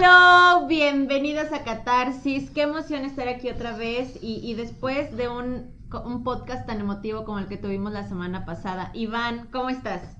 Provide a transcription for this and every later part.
Hello, bienvenidos a Catarsis. Qué emoción estar aquí otra vez y, y después de un, un, podcast tan emotivo como el que tuvimos la semana pasada. Iván, ¿cómo estás?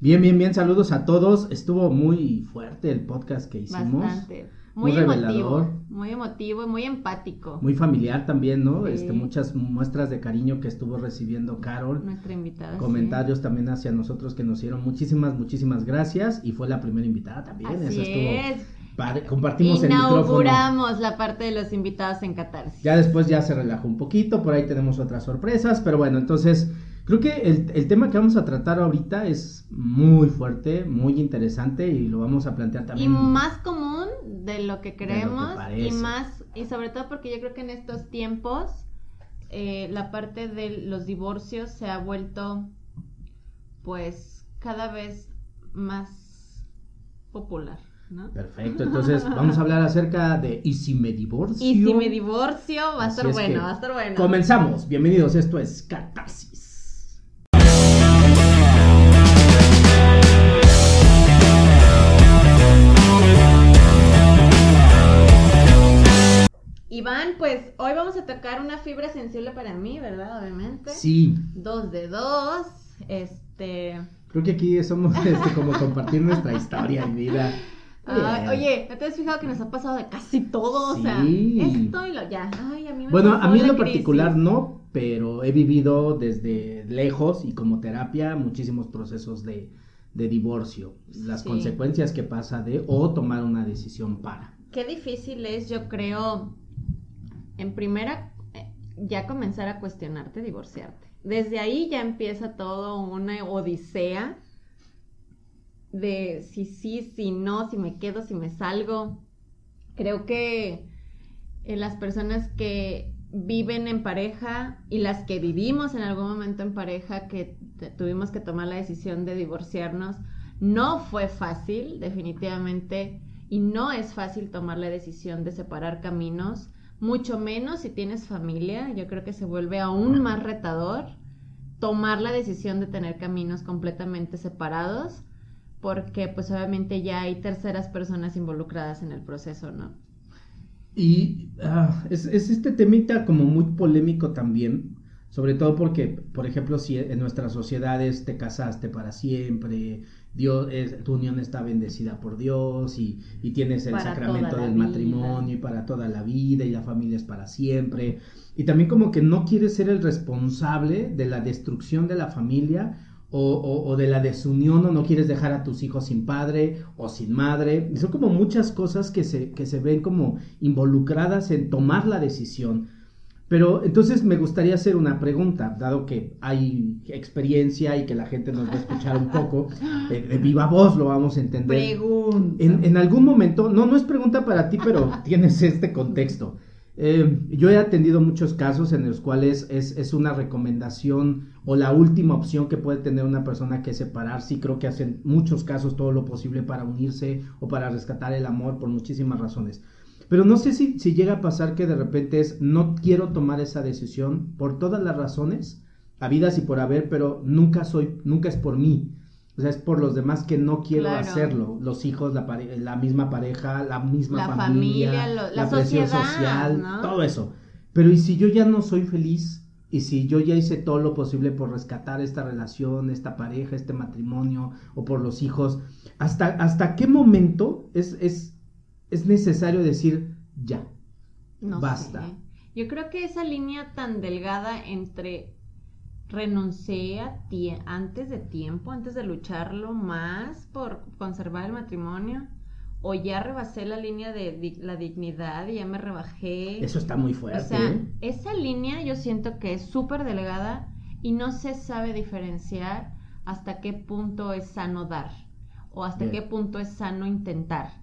Bien, bien, bien. Saludos a todos. Estuvo muy fuerte el podcast que hicimos. Bastante. Muy, muy emotivo, revelador. muy emotivo y muy empático. Muy familiar también, ¿no? Sí. Este, muchas muestras de cariño que estuvo recibiendo Carol. Nuestra invitada. Comentarios sí. también hacia nosotros que nos dieron muchísimas, muchísimas gracias. Y fue la primera invitada también. Así es. Compartimos el micrófono. Inauguramos la parte de los invitados en Catarsis. Ya después ya se relajó un poquito, por ahí tenemos otras sorpresas, pero bueno, entonces Creo que el, el, tema que vamos a tratar ahorita es muy fuerte, muy interesante y lo vamos a plantear también. Y más común de lo que creemos lo que y más, y sobre todo porque yo creo que en estos tiempos eh, la parte de los divorcios se ha vuelto pues cada vez más popular. ¿No? Perfecto, entonces vamos a hablar acerca de ¿y si me divorcio? Y si me divorcio, va a estar bueno, va a estar bueno. Comenzamos, bienvenidos, esto es Catarsis. Iván, pues hoy vamos a tocar una fibra sensible para mí, ¿verdad? Obviamente. Sí. Dos de dos. Este. Creo que aquí somos este, como compartir nuestra historia y vida. Ay, oye, ¿no te has fijado que nos ha pasado de casi todo? Sí. O sea, esto y lo ya. Ay, a mí me bueno, a mí en lo crisis. particular no, pero he vivido desde lejos y como terapia muchísimos procesos de, de divorcio. Las Sí. consecuencias que pasa de o tomar una decisión para. Qué difícil es, yo creo, en primera, eh, ya comenzar a cuestionarte divorciarte. Desde ahí ya empieza todo una odisea de si sí, si no, si me quedo, si me salgo. Creo que eh, las personas que viven en pareja y las que vivimos en algún momento en pareja que tuvimos que tomar la decisión de divorciarnos, no fue fácil, definitivamente, y no es fácil tomar la decisión de separar caminos, mucho menos si tienes familia, yo creo que se vuelve aún más retador tomar la decisión de tener caminos completamente separados, porque pues obviamente ya hay terceras personas involucradas en el proceso, ¿no? Y ah, es, es este temita como muy polémico también, sobre todo porque, por ejemplo, si en nuestras sociedades te casaste para siempre, Dios, es- tu unión está bendecida por Dios y, y tienes el Para sacramento del vida. matrimonio y para toda la vida y la familia es para siempre. Y también como que no quieres ser el responsable de la destrucción de la familia o, o- o de la desunión o no quieres dejar a tus hijos sin padre o sin madre. Y son como muchas cosas que se, que se ven como involucradas en tomar la decisión. Pero entonces me gustaría hacer una pregunta, dado que hay experiencia y que la gente nos va a escuchar un poco, de, de viva voz lo vamos a entender. Pregunta. En, en algún momento, no, no es pregunta para ti, pero tienes este contexto. Eh, yo he atendido muchos casos en los cuales es, una recomendación o la última opción que puede tener una persona que es separarse y creo que hacen muchos casos todo lo posible para unirse o para rescatar el amor por muchísimas razones. Pero no sé si, si llega a pasar que de repente es no quiero tomar esa decisión por todas las razones, habidas y por haber, pero nunca soy, nunca es por mí. O sea, es por los demás que no quiero Claro. hacerlo. Los hijos, la, pare- la misma pareja, la misma La familia, familia, lo- la la presión sociedad, social, ¿no? todo eso. Pero ¿y si yo ya no soy feliz? ¿Y si yo ya hice todo lo posible por rescatar esta relación, esta pareja, este matrimonio o por los hijos? ¿Hasta, hasta qué momento es, es, es necesario decir ya? No Basta. sé. Yo creo que esa línea tan delgada entre renuncié a tie- antes de tiempo, antes de lucharlo más por conservar el matrimonio, o ya rebasé la línea de di- la dignidad y ya me rebajé. Eso está muy o fuerte. sea, ¿eh? esa línea yo siento que es súper delgada y no se sabe diferenciar hasta qué punto es sano dar o hasta Bien. qué punto es sano intentar.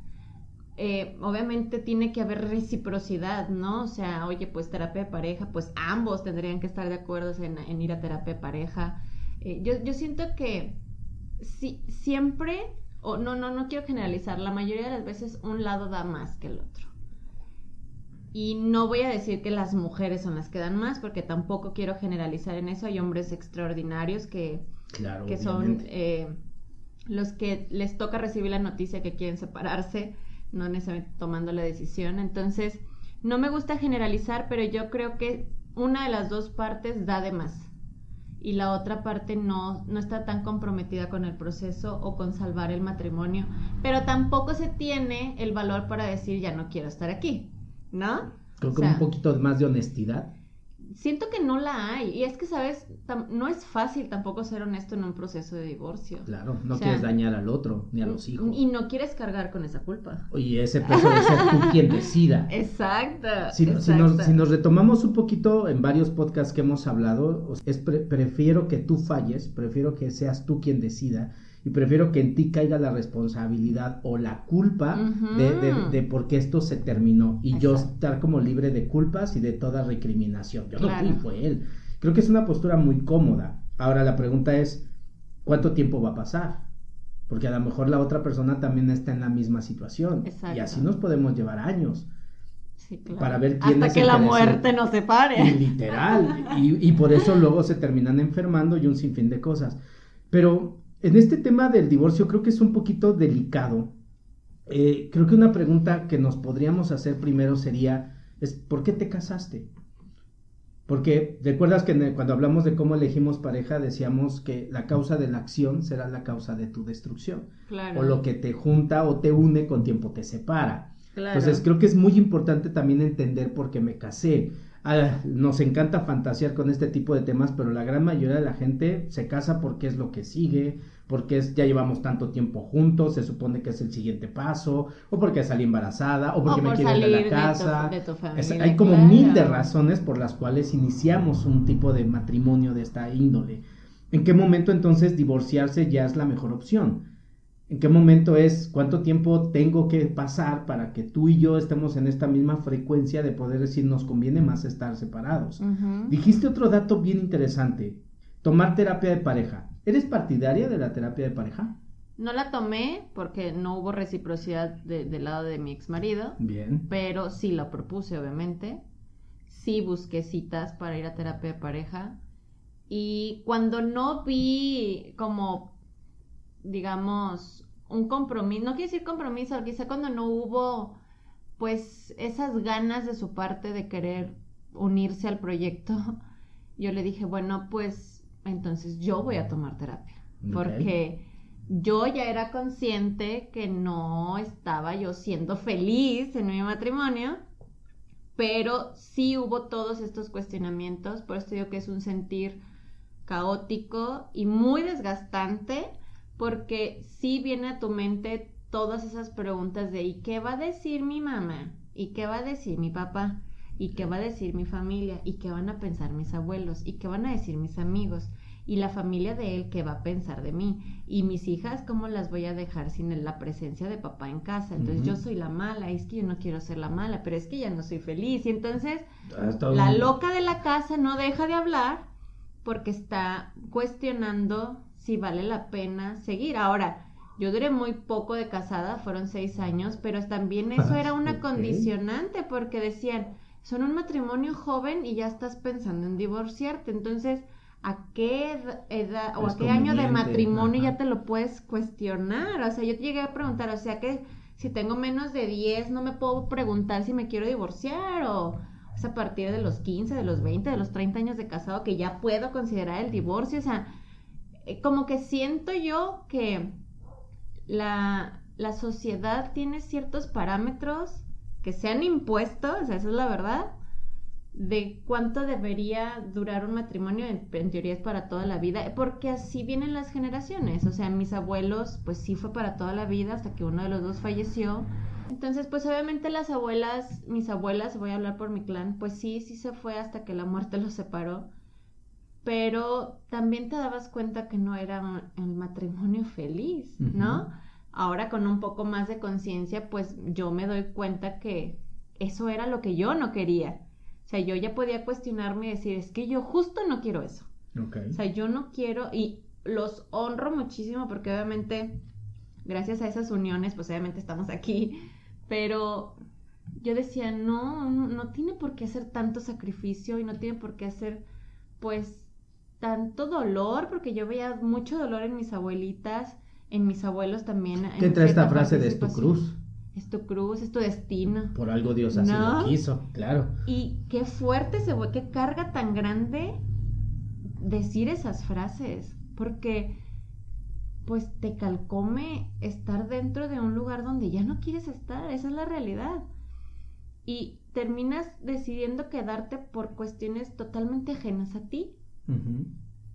Eh, obviamente tiene que haber reciprocidad, ¿no? O sea, oye, pues terapia de pareja, pues ambos tendrían que estar de acuerdo en, en ir a terapia de pareja. Eh, yo, yo siento que si, siempre, o no, no, no quiero generalizar, la mayoría de las veces un lado da más que el otro. Y no voy a decir que las mujeres son las que dan más, porque tampoco quiero generalizar en eso. Hay hombres extraordinarios que, Claro, que son eh, los que les toca recibir la noticia que quieren separarse, no necesariamente tomando la decisión. Entonces, no me gusta generalizar, pero yo creo que una de las dos partes da de más y la otra parte no, no está tan comprometida con el proceso o con salvar el matrimonio, pero tampoco se tiene el valor para decir ya no quiero estar aquí, ¿no? Con, un poquito más de honestidad siento que no la hay. Y es que, ¿sabes? no es fácil tampoco ser honesto en un proceso de divorcio. Claro, no quieres dañar al otro ni a los hijos. Y no quieres cargar con esa culpa. Oye, ese peso de ser tú quien decida. Exacto. Si, nos, retomamos un poquito en varios podcasts que hemos hablado, es prefiero que tú falles, prefiero que seas tú quien decida y prefiero que en ti caiga la responsabilidad o la culpa de, por qué esto se terminó y yo estar como libre de culpas y de toda recriminación. Yo no fui, fue él. Creo que es una postura muy cómoda. Ahora la pregunta es, ¿cuánto tiempo va a pasar? Porque a lo mejor la otra persona también está en la misma situación y así nos podemos llevar años. Para ver quién Hasta que la muerte nos separe. literal. Y, y por eso luego se terminan enfermando y un sinfín de cosas. Pero en este tema del divorcio creo que es un poquito delicado. Eh, creo que una pregunta que nos podríamos hacer primero sería, es ¿por qué te casaste? Porque recuerdas que cuando hablamos de cómo elegimos pareja decíamos que la causa de la acción será la causa de tu destrucción. O lo que te junta o te une con tiempo te separa. Entonces creo que es muy importante también entender por qué me casé. Ah, nos encanta fantasear con este tipo de temas, pero la gran mayoría de la gente se casa porque es lo que sigue, porque es, ya llevamos tanto tiempo juntos, se supone que es el siguiente paso, o porque salí embarazada, o porque me quiero ir de la casa. hay como mil de razones por las cuales iniciamos un tipo de matrimonio de esta índole. ¿En qué momento entonces divorciarse ya es la mejor opción? ¿En qué momento es cuánto tiempo tengo que pasar para que tú y yo estemos en esta misma frecuencia de poder decir nos conviene más estar separados? Dijiste otro dato bien interesante, tomar terapia de pareja. ¿Eres partidaria de la terapia de pareja? No la tomé porque no hubo reciprocidad del lado de mi ex marido. Bien. Pero sí la propuse, obviamente. Sí busqué citas para ir a terapia de pareja. Y cuando no vi como digamos, un compromiso, no quiero decir compromiso, quizá cuando no hubo, pues, esas ganas de su parte de querer unirse al proyecto, yo le dije, bueno, pues, entonces yo voy a tomar terapia, porque yo ya era consciente que no estaba yo siendo feliz en mi matrimonio, pero sí hubo todos estos cuestionamientos, por esto digo que es un sentir caótico y muy desgastante, porque sí viene a tu mente todas esas preguntas de ¿y qué va a decir mi mamá? ¿Y qué va a decir mi papá? ¿Y qué va a decir mi familia? ¿Y qué van a pensar mis abuelos? ¿Y qué van a decir mis amigos? Y la familia de él, ¿qué va a pensar de mí? Y mis hijas, ¿cómo las voy a dejar sin la presencia de papá en casa? Entonces yo soy la mala, es que yo no quiero ser la mala, pero es que ya no soy feliz. Y entonces la loca de la casa no deja de hablar porque está cuestionando si vale la pena seguir. Ahora, yo duré muy poco de casada, fueron seis años, pero también eso era una condicionante porque decían, son un matrimonio joven y ya estás pensando en divorciarte. Entonces, ¿a qué edad o a qué año de matrimonio ya te lo puedes cuestionar? O sea, yo te llegué a preguntar, o sea que si tengo menos de 10 no me puedo preguntar si me quiero divorciar o es a partir de los 15, de los 20, de los 30 años de casado que ya puedo considerar el divorcio. O sea, eh, como que siento yo que la, sociedad tiene ciertos parámetros que se han impuesto, o sea, esa es la verdad, de cuánto debería durar un matrimonio, en, teoría es para toda la vida, porque así vienen las generaciones, o sea, mis abuelos, pues sí fue para toda la vida hasta que uno de los dos falleció. Entonces, pues obviamente las abuelas, mis abuelas, voy a hablar por mi clan, pues sí, sí se fue hasta que la muerte los separó pero también te dabas cuenta que no era el matrimonio feliz, ¿no? Ahora con un poco más de conciencia, pues yo me doy cuenta que eso era lo que yo no quería. O sea, yo ya podía cuestionarme y decir, es que yo justo no quiero eso. O sea, yo no quiero y los honro muchísimo porque obviamente, gracias a esas uniones, pues obviamente estamos aquí, pero yo decía, no, no tiene por qué hacer tanto sacrificio y no tiene por qué hacer, pues, tanto dolor, porque yo veía mucho dolor en mis abuelitas, en mis abuelos también. ¿Qué trae esta frase de tu cruz? es tu cruz, es tu destino. Por algo Dios así ¿No? lo quiso, claro. Y qué fuerte se vuelve, qué carga tan grande decir esas frases, porque pues te calcome estar dentro de un lugar donde ya no quieres estar, esa es la realidad. Y terminas decidiendo quedarte por cuestiones totalmente ajenas a ti,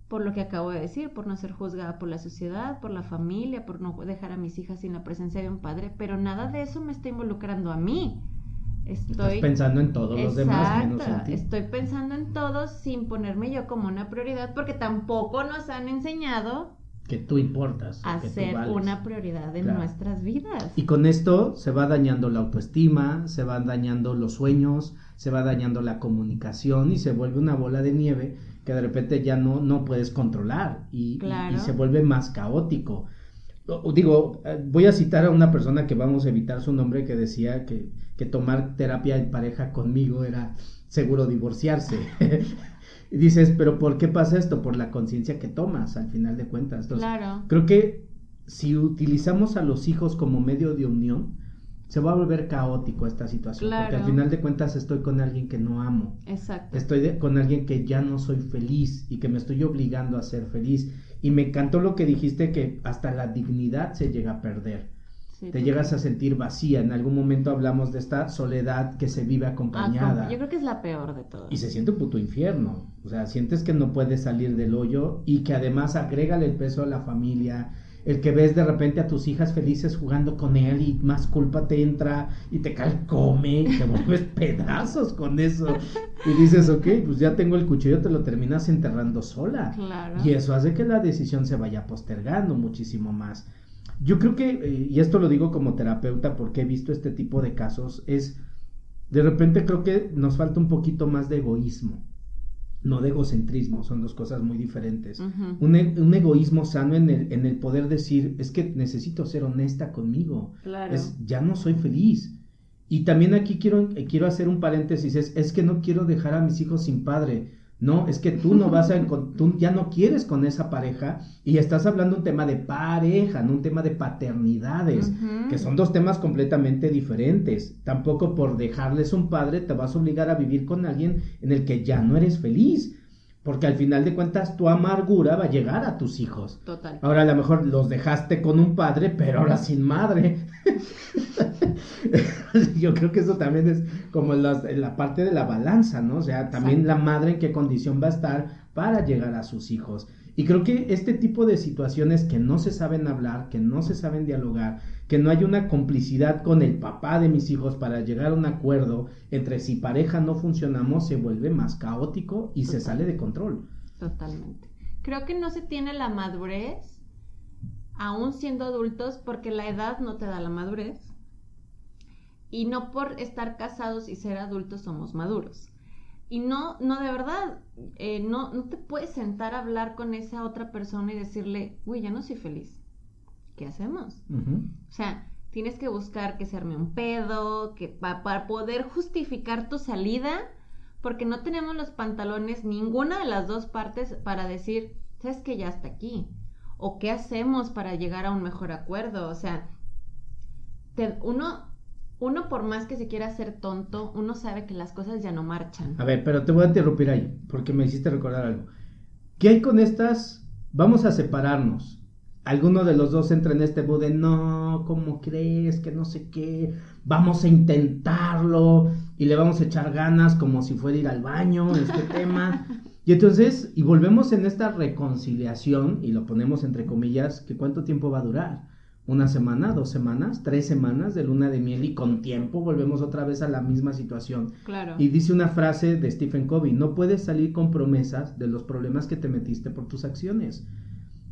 Por lo que acabo de decir, por no ser juzgada por la sociedad, por la familia, por no dejar a mis hijas sin la presencia de un padre, pero nada de eso me está involucrando a mí. Estás Estoy pensando en todos los demás menos en Exacto, ti. Estoy pensando en todos sin ponerme yo como una prioridad porque tampoco nos han enseñado Que tú importas. a que tú ser vales. una prioridad en Claro. nuestras vidas. Y con esto se va dañando la autoestima, se van dañando los sueños, se va dañando la comunicación y se vuelve una bola de nieve que de repente ya no, no puedes controlar y, y- Claro. y se vuelve más caótico. O- Digo, eh, voy a citar a una persona que vamos a evitar su nombre que decía que, que tomar terapia en pareja conmigo era seguro divorciarse. y dices, pero ¿por qué pasa esto? Por la conciencia que tomas al final de cuentas. Entonces, claro, Creo que si utilizamos a los hijos como medio de unión, se va a volver caótico esta situación. Porque Claro. al final de cuentas estoy con alguien que no amo. exacto. Estoy de- con alguien que ya no soy feliz y que me estoy obligando a ser feliz. Y me encantó lo que dijiste que hasta la dignidad se llega a perder. Sí, Te llegas a sentir vacía. En algún momento hablamos de esta soledad que se vive Ah, acompañada. Yo creo que es la peor de todas. Y se siente un puto infierno. O sea, sientes que no puedes salir del hoyo y que además agrégale el peso a la familia. El que ves de repente a tus hijas felices jugando con él y más culpa te entra y te calcome y te vuelves pedazos con eso. Y dices, ok, pues ya tengo el cuchillo, te lo terminas enterrando sola. Claro. Y eso hace que la decisión se vaya postergando muchísimo más. Yo creo que, eh, y esto lo digo como terapeuta porque he visto este tipo de casos, es, de repente creo que nos falta un poquito más de egoísmo, no de egocentrismo, son dos cosas muy diferentes. Un, e- un egoísmo sano en el, en el poder decir, es que necesito ser honesta conmigo, Claro. es, ya no soy feliz. Y también aquí quiero, eh, quiero hacer un paréntesis, es, es que no quiero dejar a mis hijos sin padre. No, es que tú no vas a tú ya no quieres con esa pareja y estás hablando un tema de pareja, no un tema de paternidades, que son dos temas completamente diferentes. Tampoco por dejarles un padre te vas a obligar a vivir con alguien en el que ya no eres feliz, porque al final de cuentas tu amargura va a llegar a tus hijos. Total. Ahora a lo mejor los dejaste con un padre, pero ahora sin madre. Yo creo que eso también es como las- la parte de la balanza, ¿no? O sea, también Exacto. la madre en qué condición va a estar para llegar a sus hijos. Y creo que este tipo de situaciones que no se saben hablar, que no se saben dialogar, que no hay una complicidad con el papá de mis hijos para llegar a un acuerdo entre si pareja no funcionamos, se vuelve más caótico y se sale de control. Totalmente. Creo que no se tiene la madurez, aún siendo adultos, porque la edad no te da la madurez. Y no por estar casados y ser adultos somos maduros. Y no, no de verdad, eh, no, no te puedes sentar a hablar con esa otra persona y decirle, uy, ya no soy feliz. ¿Qué hacemos? O sea, tienes que buscar que se arme un pedo, que pa- para poder justificar tu salida, porque no tenemos los pantalones, ninguna de las dos partes, para decir, sabes que ya está aquí. O qué hacemos para llegar a un mejor acuerdo. O sea, te- uno, uno por más que se quiera hacer tonto, uno sabe que las cosas ya no marchan. A ver, pero te voy a interrumpir ahí, porque me hiciste recordar algo. ¿Qué hay con estas? Vamos a separarnos. Alguno de los dos entra en este mood de no, ¿cómo crees? Que no sé qué. Vamos a intentarlo y le vamos a echar ganas como si fuera ir al baño, este tema. Y entonces, y volvemos en esta reconciliación, y lo ponemos entre comillas, que cuánto tiempo va a durar. Una semana, dos semanas, tres semanas de luna de miel y con tiempo volvemos otra vez a la misma situación. Claro. Y dice una frase de Stephen Covey, no puedes salir con promesas de los problemas que te metiste por tus acciones.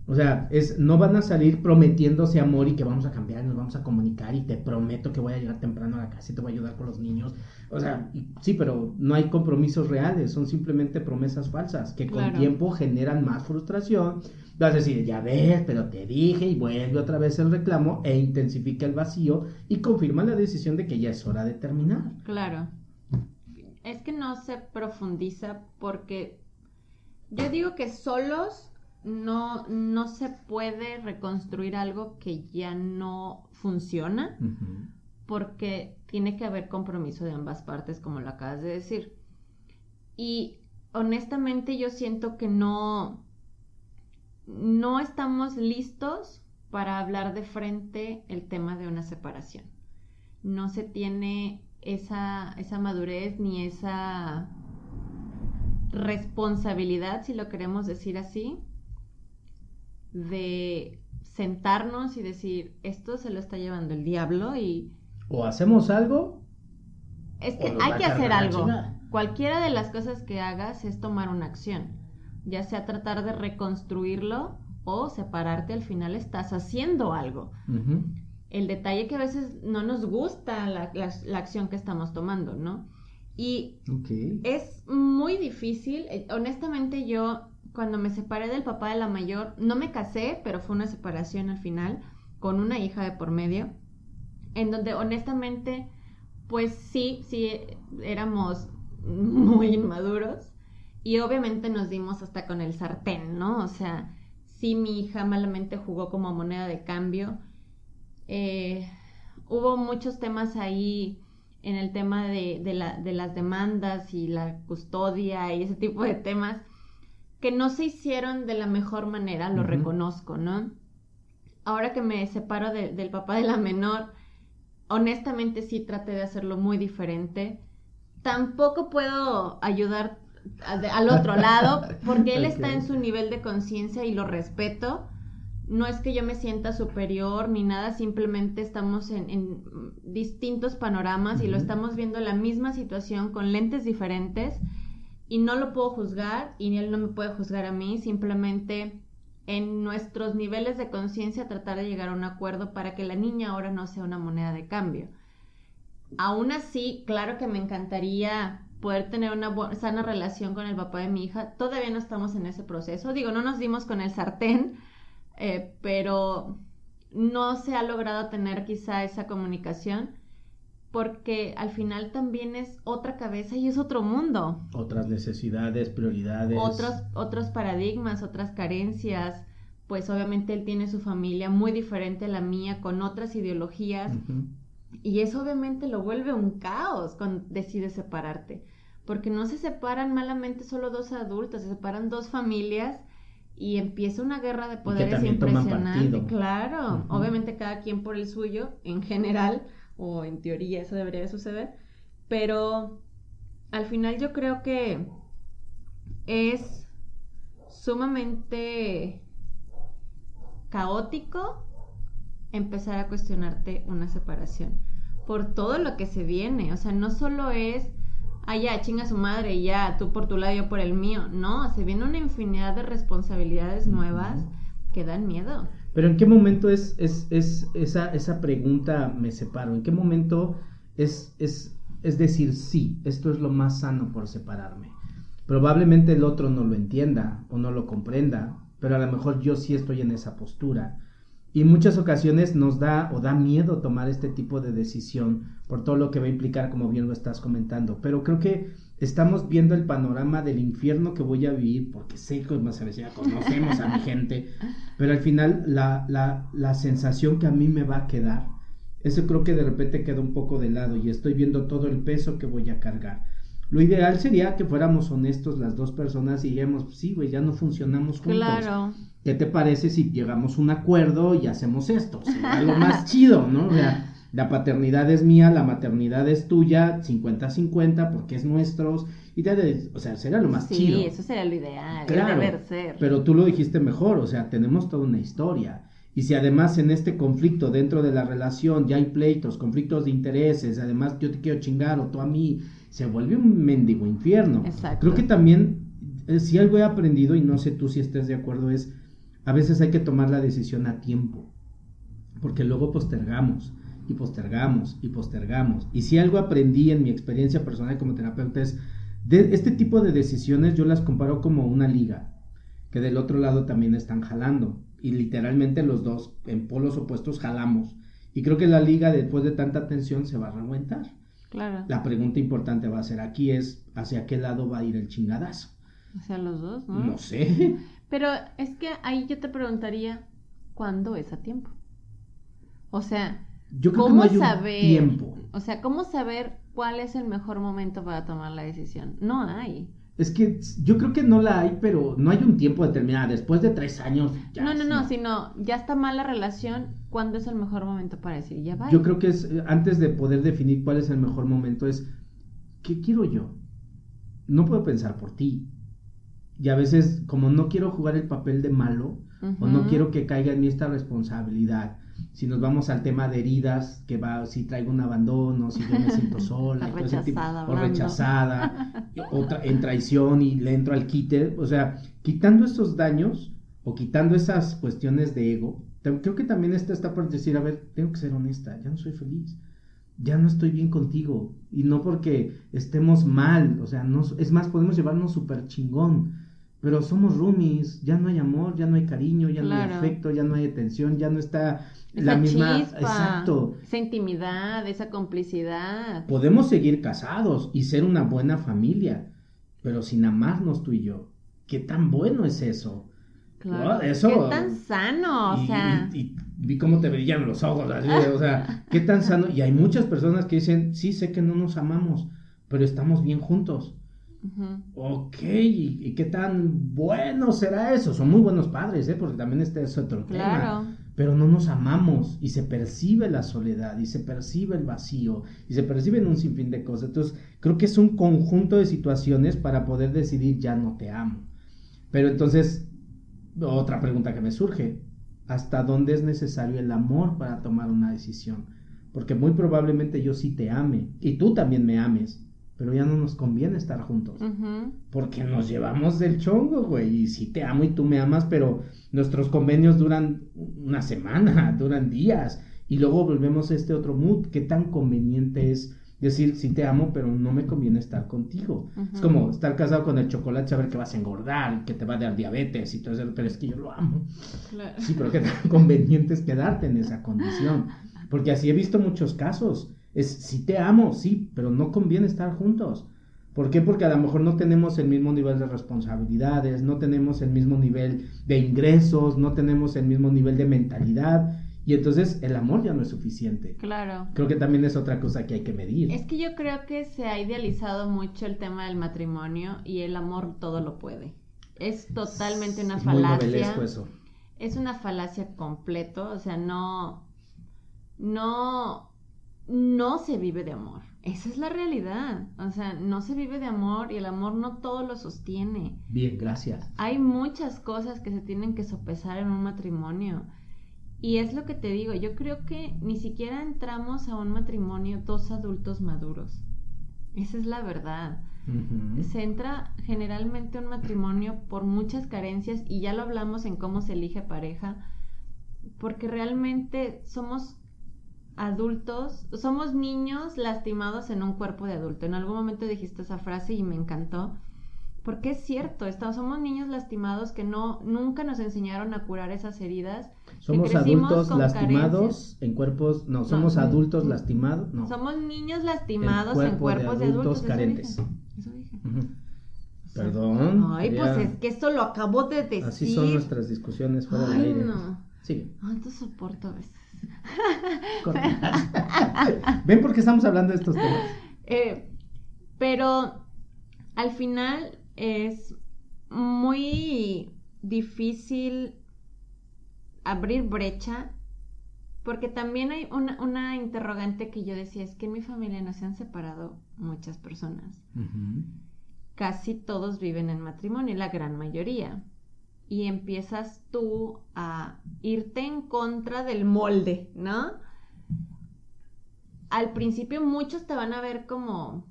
O sea, es, no van a salir prometiéndose amor y que vamos a cambiar, nos vamos a comunicar y te prometo que voy a llegar temprano a la casa y te voy a ayudar con los niños. O sea, y- sí, pero no hay compromisos reales, son simplemente promesas falsas que con Claro. tiempo generan más frustración. Vas a decir, ya ves, pero te dije y vuelve otra vez el reclamo e intensifica el vacío y confirma la decisión de que ya es hora de terminar. Claro. Es que no se profundiza porque yo digo que solos no, no se puede reconstruir algo que ya no funciona porque tiene que haber compromiso de ambas partes, como lo acabas de decir. Y honestamente yo siento que no, no estamos listos para hablar de frente el tema de una separación. No se tiene esa, esa madurez ni esa responsabilidad, si lo queremos decir así, de sentarnos y decir, esto se lo está llevando el diablo y... O hacemos algo. Es que hay que hacer algo. Cualquiera de las cosas que hagas es tomar una acción, ya sea tratar de reconstruirlo o separarte, al final estás haciendo algo. El detalle que a veces no nos gusta la, acción que estamos tomando, ¿no? Y es muy difícil, eh, honestamente yo cuando me separé del papá de la mayor, no me casé, pero fue una separación al final, con una hija de por medio, en donde honestamente, pues sí, sí, éramos muy inmaduros y obviamente nos dimos hasta con el sartén, ¿no? O sea, sí mi hija malamente jugó como moneda de cambio. Eh, hubo muchos temas ahí en el tema de, de las demandas y la custodia y ese tipo de temas que no se hicieron de la mejor manera, lo reconozco, ¿no? Ahora que me separo del papá de la menor, honestamente sí traté de hacerlo muy diferente. Tampoco puedo ayudar al otro lado porque él está en su nivel de conciencia y lo respeto. No es que yo me sienta superior ni nada, simplemente estamos en, distintos panoramas y lo estamos viendo la misma situación con lentes diferentes y no lo puedo juzgar y él no me puede juzgar a mí, simplemente en nuestros niveles de conciencia tratar de llegar a un acuerdo para que la niña ahora no sea una moneda de cambio. Aún así, claro que me encantaría poder tener una sana relación con el papá de mi hija. Todavía no estamos en ese proceso. Digo, no nos dimos con el sartén, eh, pero no se ha logrado tener quizá esa comunicación porque al final también es otra cabeza y es otro mundo. Otras necesidades, prioridades. Otros, otros paradigmas, otras carencias. Pues obviamente él tiene su familia muy diferente a la mía, con otras ideologías. Y eso obviamente lo vuelve un caos cuando decides separarte. Porque no se separan malamente solo dos adultos, se separan dos familias y empieza una guerra de poderes impresionante. Claro, obviamente cada quien por el suyo en general o en teoría eso debería de suceder, pero al final yo creo que es sumamente caótico empezar a cuestionarte una separación por todo lo que se viene, o sea, no solo es ah, ya, chinga su madre y ya, tú por tu lado, yo por el mío. No, se viene una infinidad de responsabilidades nuevas que dan miedo. Pero ¿en qué momento es, es, es esa, esa pregunta me separo? ¿En qué momento es, es, es decir, sí, esto es lo más sano por separarme? Probablemente el otro no lo entienda o no lo comprenda, pero a lo mejor yo sí estoy en esa postura. Y muchas ocasiones nos da o da miedo tomar este tipo de decisión por todo lo que va a implicar, como bien lo estás comentando. Pero creo que estamos viendo el panorama del infierno que voy a vivir, porque sé que más ya conocemos a mi gente, pero al final la, la, la sensación que a mí me va a quedar, eso creo que de repente queda un poco de lado y estoy viendo todo el peso que voy a cargar. Lo ideal sería que fuéramos honestos las dos personas y digamos, sí, güey, ya no funcionamos juntos. Claro. ¿Qué te parece si llegamos a un acuerdo y hacemos esto? Sería lo más chido, ¿no? O sea, la paternidad es mía, la maternidad es tuya, 50-50 porque es nuestros. Y te, o sea, sería lo más chido. Sí, eso sería lo ideal, claro, ser. Pero tú lo dijiste mejor, o sea, tenemos toda una historia. Y si además en este conflicto dentro de la relación ya hay pleitos, conflictos de intereses, además yo te quiero chingar o tú a mí, se vuelve un mendigo infierno. Exacto. Creo que también, eh, si algo he aprendido, y no sé tú si estés de acuerdo, es a veces hay que tomar la decisión a tiempo, porque luego postergamos y postergamos y postergamos. Y si algo aprendí en mi experiencia personal como terapeuta es, de este tipo de decisiones yo las comparo como una liga, que del otro lado también están jalando. Y literalmente los dos en polos opuestos jalamos. Y creo que la liga después de tanta tensión se va a reventar. Claro. La pregunta importante va a ser aquí es, ¿hacia qué lado va a ir el chingadazo? Hacia los dos, ¿no? No sé. Pero es que ahí yo te preguntaría, ¿cuándo es a tiempo? O sea, Yo creo que ¿Cómo no hay un saber? tiempo. O sea, ¿cómo saber cuál es el mejor momento para tomar la decisión? No hay. Es que yo creo que no la hay, pero no hay un tiempo determinado. Después de tres años. ya no, no, es- no, sino ya está mal la relación, ¿cuándo es el mejor momento para decir ya va? Yo creo que es, eh, antes de poder definir cuál es el mejor momento, es, ¿qué quiero yo? No puedo pensar por ti. Y a veces, como no quiero jugar el papel de malo, o no quiero que caiga en mí esta responsabilidad. Si nos vamos al tema de heridas, que va, si traigo un abandono, si yo me siento sola, y todo ese tipo- Rechazada, o rechazada, o tra- en traición y le entro al quite, o sea, quitando esos daños o quitando esas cuestiones de ego, creo que también está esta por decir, a ver, tengo que ser honesta, ya no soy feliz, ya no estoy bien contigo, y no porque estemos mal, o sea, no, es más, podemos llevarnos súper chingón, pero somos roomies, ya no hay amor, ya no hay cariño, ya no hay afecto, ya no hay atención, ya no está Esa la misma... chispa, Exacto. esa intimidad, esa complicidad. Podemos seguir casados y ser una buena familia, pero sin amarnos tú y yo. ¿Qué tan bueno es eso? Claro. No, eso- Qué tan sano, o y, sea. y- y vi cómo te brillan los ojos, así, o sea, qué tan sano. Y hay muchas personas que dicen, sí, sé que no nos amamos, pero estamos bien juntos. Ujú. Ok, ¿y, qué tan bueno será eso? Son muy buenos padres, ¿eh? Porque también este es otro tema. Claro. Pero no nos amamos y se percibe la soledad y se percibe el vacío y se perciben un sinfín de cosas. Entonces, creo que es un conjunto de situaciones para poder decidir ya no te amo. Pero entonces, otra pregunta que me surge, ¿hasta dónde es necesario el amor para tomar una decisión? Porque muy probablemente yo sí te ame y tú también me ames, pero ya no nos conviene estar juntos. Ujú. Porque nos llevamos del chongo, güey. Y sí te amo y tú me amas, pero nuestros convenios duran una semana, duran días. Y luego volvemos a este otro mood. ¿Qué tan conveniente es decir, sí te amo, pero no me conviene estar contigo? Es Ujú. como estar casado con el chocolate, saber que vas a engordar, que te va a dar diabetes y todo eso, pero es que yo lo amo. Claro. Sí, pero qué tan conveniente es quedarte en esa condición. Porque así he visto muchos casos. Es, sí te amo, sí, pero no conviene estar juntos. ¿Por qué? Porque a lo mejor no tenemos el mismo nivel de responsabilidades, no tenemos el mismo nivel de ingresos, no tenemos el mismo nivel de mentalidad. Y entonces el amor ya no es suficiente. Claro. Creo que también es otra cosa que hay que medir. Es que yo creo que se ha idealizado mucho el tema del matrimonio y el amor todo lo puede. Es totalmente una Es falacia. eso. es una falacia completo, o sea, no, no, no se vive de amor. Esa es la realidad. O sea, no se vive de amor y el amor no todo lo sostiene. Bien, gracias. Hay muchas cosas que se tienen que sopesar en un matrimonio. Y es lo que te digo, yo creo que ni siquiera entramos a un matrimonio dos adultos maduros. Esa es la verdad se entra generalmente a un matrimonio por muchas carencias y ya lo hablamos en cómo se elige pareja, porque realmente somos adultos, somos niños lastimados en un cuerpo de adulto. En algún momento dijiste esa frase y me encantó, porque es cierto, estamos, somos niños lastimados que no nunca nos enseñaron a curar esas heridas. Somos adultos lastimados en cuerpos, no, somos No. adultos lastimados, no. Somos niños lastimados En en cuerpo de cuerpos de adultos adultos. eso carentes. dije, eso dije. Perdón. Ay, pues es que esto lo acabo de decir. Así son nuestras discusiones fuera del Ay, aire. no. Sí. Te soporto a veces. ¿Ven por qué estamos hablando de estos temas? Eh, pero al final es muy difícil abrir brecha porque también hay una, una interrogante que yo decía, es que en mi familia no se han separado muchas personas. Casi todos viven en matrimonio, la gran mayoría. Y empiezas tú a irte en contra del molde, ¿no? Al principio muchos te van a ver como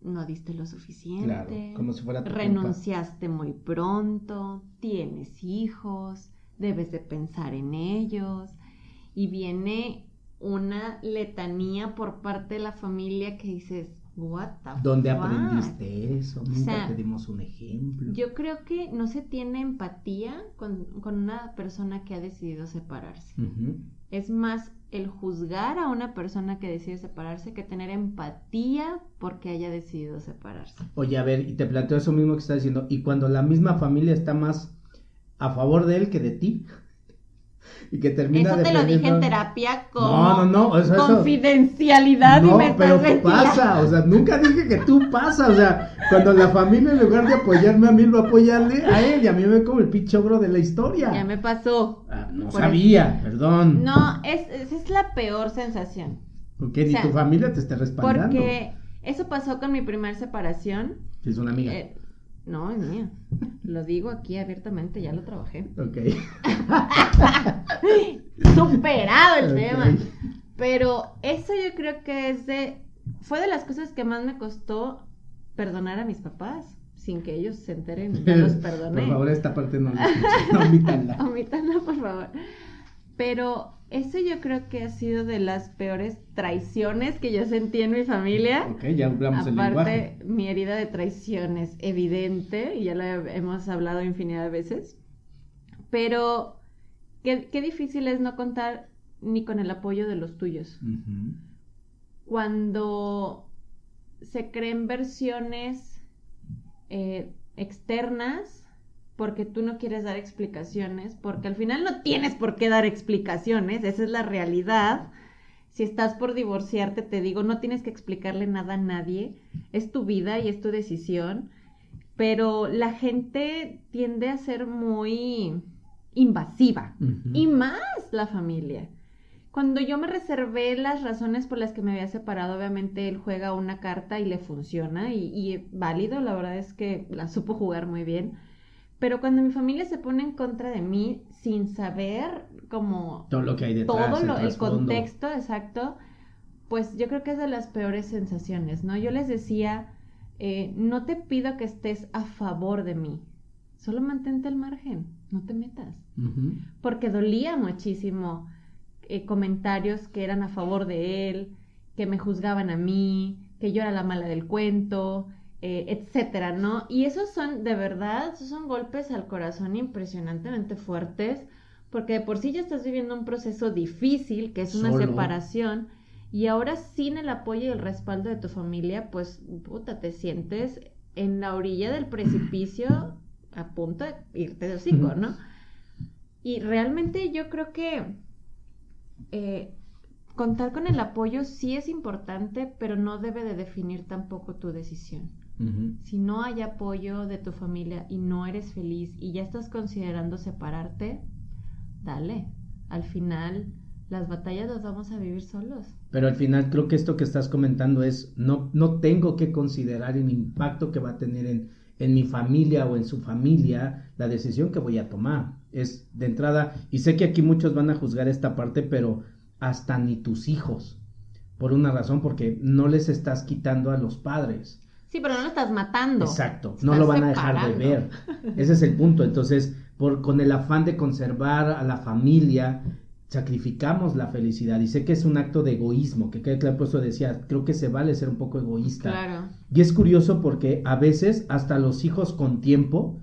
no diste lo suficiente, Claro, como si fuera tu culpa. renunciaste muy pronto, tienes hijos, debes de pensar en ellos. Y viene una letanía por parte de la familia que dices, what the ¿Dónde fuck?". aprendiste eso? Nunca sea, te dimos un ejemplo. Yo creo que no se tiene empatía con, con una persona que ha decidido separarse. Es más el juzgar a una persona que decide separarse que tener empatía porque haya decidido separarse. Oye, a ver, y te planteo eso mismo que estás diciendo. Y cuando la misma familia está más a favor de él que de ti. Y que termina Eso te lo dije en terapia con No, no, no, eso- confidencialidad y No, me pero estás pasa, o sea, nunca dije que tú pasa, o sea, cuando la familia en lugar de apoyarme a mí, lo apoyarle a él, y a mí me ve como el pinche ogro de la historia. Ya me pasó. Ah, no sabía, perdón. No, es, es, la peor sensación. Porque ni o sea, tu familia te esté respaldando. Porque eso pasó con mi primer separación. Es una amiga. Eh, no, es mía. Lo digo aquí abiertamente, ya lo trabajé. Ok. Superado el tema. Pero eso yo creo que es de. Fue de las cosas que más me costó perdonar a mis papás. Sin que ellos se enteren, ya los perdoné. Por favor, esta parte no la no omítanla. Omítanla, por favor. Pero eso yo creo que ha sido de las peores traiciones que yo sentí en mi familia. Ok, ya hablamos lenguaje. Aparte, mi herida de traición es evidente y ya la hemos hablado infinidad de veces. Pero qué, qué difícil es no contar ni con el apoyo de los tuyos. Cuando se creen versiones eh, externas porque tú no quieres dar explicaciones, porque al final no tienes por qué dar explicaciones, esa es la realidad. Si estás por divorciarte, te digo, no tienes que explicarle nada a nadie, es tu vida y es tu decisión, pero la gente tiende a ser muy invasiva, y más la familia. Cuando yo me reservé las razones por las que me había separado, obviamente él juega una carta y le funciona y, y válido, la verdad es que la supo jugar muy bien. Pero cuando mi familia se pone en contra de mí sin saber como Todo lo que hay detrás. todo lo- el contexto exacto, pues yo creo que es de las peores sensaciones, ¿no? Yo les decía, eh, no te pido que estés a favor de mí, solo mantente al margen, no te metas porque dolía muchísimo eh, comentarios que eran a favor de él, que me juzgaban a mí, que yo era la mala del cuento, eh, etcétera, ¿no? Y esos son, de verdad, esos son golpes al corazón impresionantemente fuertes, porque de por sí ya estás viviendo un proceso difícil, que es una Solo. separación, y ahora sin el apoyo y el respaldo de tu familia, pues, puta, te sientes en la orilla del precipicio a punto de irte de hocico. ¿no? Y realmente yo creo que eh, contar con el apoyo sí es importante, pero no debe de definir tampoco tu decisión. Si no hay apoyo de tu familia y no eres feliz y ya estás considerando separarte, dale. Al final, las batallas las vamos a vivir solos. Pero al final creo que esto que estás comentando es, no, no tengo que considerar el impacto que va a tener en, en mi familia o en su familia la decisión que voy a tomar. Es de entrada, y sé que aquí muchos van a juzgar esta parte, pero hasta ni tus hijos. Por una razón, porque no les estás quitando a los padres. Sí, pero no lo estás matando. Exacto, no lo van a dejar de ver. Ese es el punto. Entonces, por, con el afán de conservar a la familia, sacrificamos la felicidad. Y sé que es un acto de egoísmo, que quede claro, por eso decía, creo que se vale ser un poco egoísta. Claro. Y es curioso porque a veces hasta los hijos con tiempo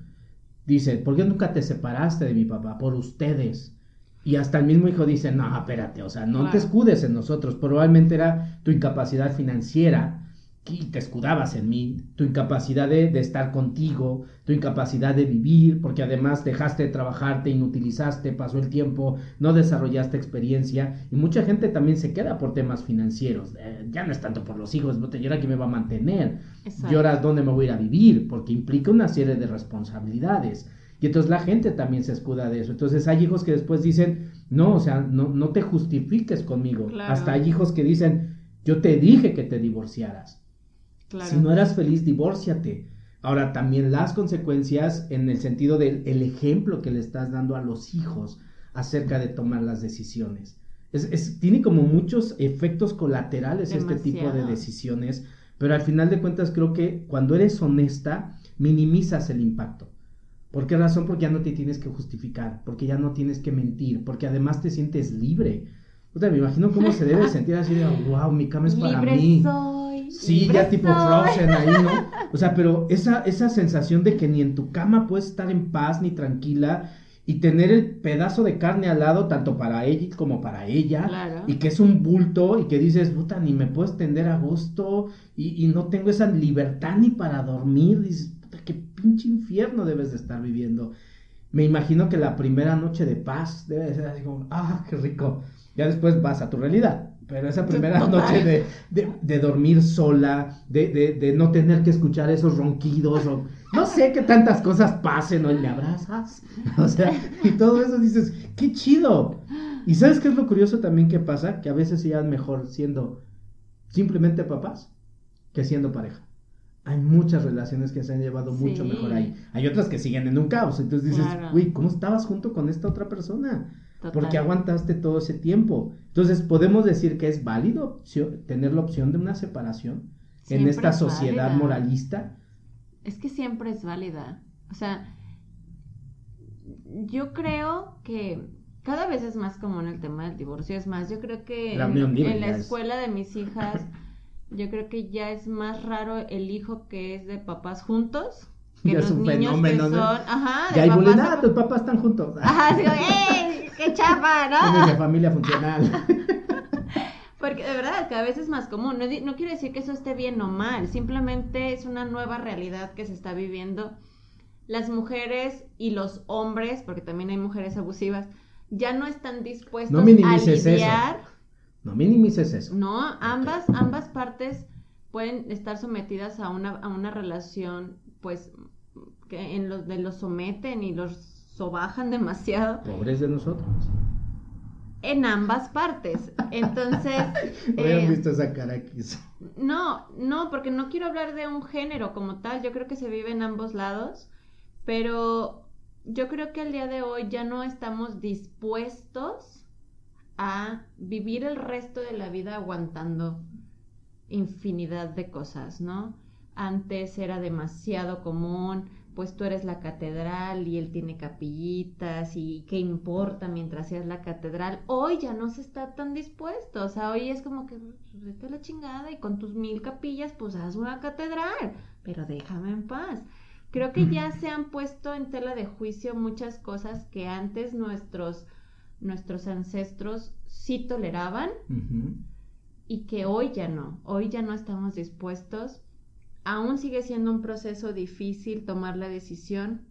dicen, ¿por qué nunca te separaste de mi papá? Por ustedes. Y hasta el mismo hijo dice, no, espérate, o sea, no te escudes en nosotros. Probablemente era tu incapacidad financiera y te escudabas en mí, tu incapacidad de, de estar contigo, tu incapacidad de vivir, porque además dejaste de trabajar, te inutilizaste, pasó el tiempo, no desarrollaste experiencia y mucha gente también se queda por temas financieros. Eh, ya no es tanto por los hijos, ¿y ahora quién me va a mantener? Exacto. ¿Y ahora dónde me voy a ir a vivir? Porque implica una serie de responsabilidades. Y entonces la gente también se escuda de eso. Entonces hay hijos que después dicen, no, o sea, no, no te justifiques conmigo. Claro. Hasta hay hijos que dicen, yo te dije que te divorciaras. Claro. Si no eras feliz, divórciate. Ahora, también las consecuencias en el sentido del el ejemplo que le estás dando a los hijos acerca de tomar las decisiones. Es, es- tiene como muchos efectos colaterales este tipo de decisiones, pero al final de cuentas creo que cuando eres honesta, minimizas el impacto. ¿Por qué razón? Porque ya no te tienes que justificar, porque ya no tienes que mentir, porque además te sientes libre. Puta, me imagino cómo se debe sentir así de, wow, mi cama es para Libre mí. soy. Sí, ya tipo. Frozen ahí, ¿no? O sea, pero esa, esa sensación de que ni en tu cama puedes estar en paz ni tranquila y tener el pedazo de carne al lado, tanto para ella como para ella, Claro. y que es un bulto y que dices, puta, ni me puedes tender a gusto y, y no tengo esa libertad ni para dormir, dices, puta, qué pinche infierno debes de estar viviendo. me imagino que la primera noche de paz debe ser así como, ah, qué rico. Ya después vas a tu realidad. Pero esa primera noche de, de, de, dormir sola, de, de, de, no tener que escuchar esos ronquidos, o no sé qué tantas cosas pasen, o me abrazas, o sea, y todo eso dices, qué chido. Y sabes qué es lo curioso también que pasa, que a veces se mejor siendo simplemente papás que siendo pareja. Hay muchas relaciones que se han llevado mucho mejor ahí. Hay otras que siguen en un caos. Entonces dices, uy, ¿cómo estabas junto con esta otra persona? Total. ¿Por qué aguantaste todo ese tiempo? Entonces, podemos decir que es válido tener la opción de una separación en esta sociedad moralista. Es que siempre es válida. O sea, yo creo que cada vez es más común el tema del divorcio. Es más, yo creo que en, la escuela de mis hijas, yo creo que ya es más raro el hijo que es de papás juntos. Que los niños que son, ajá, de ya hay papás, nada, tus papás están juntos. Ajá, ¡ey! ¡Qué chapa, ¿no? De familia funcional. Porque de verdad, cada vez es más común. No, no quiere decir que eso esté bien o mal, simplemente es una nueva realidad que se está viviendo. Las mujeres y los hombres, porque también hay mujeres abusivas, ya no están dispuestos a lidiar. Eso. No minimices eso. No, ambas, ambas partes pueden estar sometidas a una, a una relación, pues, que en los de los someten y los sobajan demasiado. Pobres de nosotros. En ambas partes. Entonces. eh, visto esa cara aquí. No, no, porque no quiero hablar de un género como tal. Yo creo que se vive en ambos lados. Pero yo creo que al día de hoy ya no estamos dispuestos a vivir el resto de la vida aguantando infinidad de cosas, ¿no? Antes era demasiado común, pues tú eres la catedral y él tiene capillitas y qué importa mientras seas la catedral. Hoy ya no se está tan dispuesto, o sea, hoy es como que pues, vete a la chingada y con tus mil capillas pues haz una catedral, pero déjame en paz. Creo que ya se han puesto en tela de juicio muchas cosas que antes nuestros, nuestros ancestros sí toleraban y que hoy ya no, hoy ya no estamos dispuestos. Aún sigue siendo un proceso difícil tomar la decisión.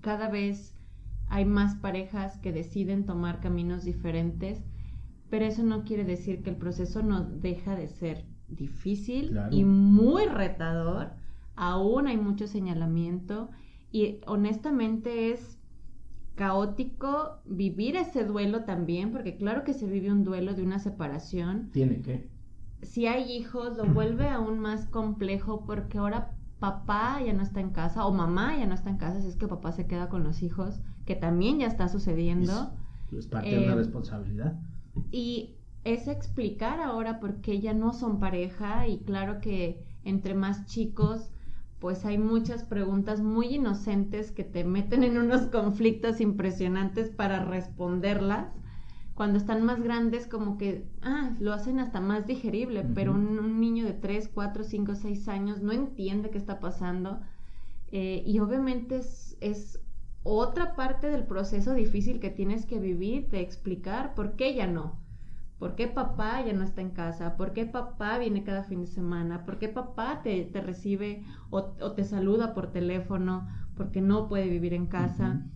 Cada vez hay más parejas que deciden tomar caminos diferentes, pero eso no quiere decir que el proceso no deja de ser difícil y muy retador aún hay mucho señalamiento y honestamente es caótico vivir ese duelo también, porque claro que se vive un duelo de una separación. Tiene que. Si hay hijos, lo vuelve aún más complejo porque ahora papá ya no está en casa o mamá ya no está en casa, si es que papá se queda con los hijos, que también ya está sucediendo. Es, parte de una eh, responsabilidad. Y es explicar ahora por qué ya no son pareja y claro que entre más chicos pues hay muchas preguntas muy inocentes que te meten en unos conflictos impresionantes para responderlas. Cuando están más grandes, como que, ah, lo hacen hasta más digerible, pero un, niño de 3, 4, 5, 6 años no entiende qué está pasando. Eh, y obviamente es, es otra parte del proceso difícil que tienes que vivir, de explicar por qué ya no ¿Por qué papá ya no está en casa? ¿Por qué papá viene cada fin de semana? ¿Por qué papá te, te recibe o, te saluda por teléfono porque no puede vivir en casa?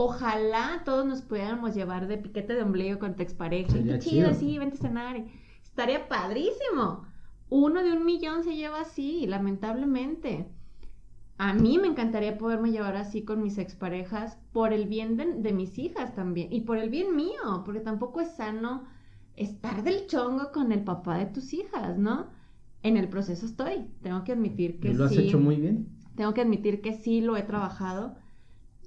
Ojalá todos nos pudiéramos llevar de piquete de ombligo con tu expareja. Qué chido, sí, vente a cenar. Estaría padrísimo. Uno de un millón se lleva así, lamentablemente. A mí me encantaría poderme llevar así con mis exparejas por el bien de, mis hijas también y por el bien mío, porque tampoco es sano estar del chongo con el papá de tus hijas, ¿no? En el proceso estoy, tengo que admitir que ¿Lo has hecho muy bien? Tengo que admitir que sí lo he trabajado.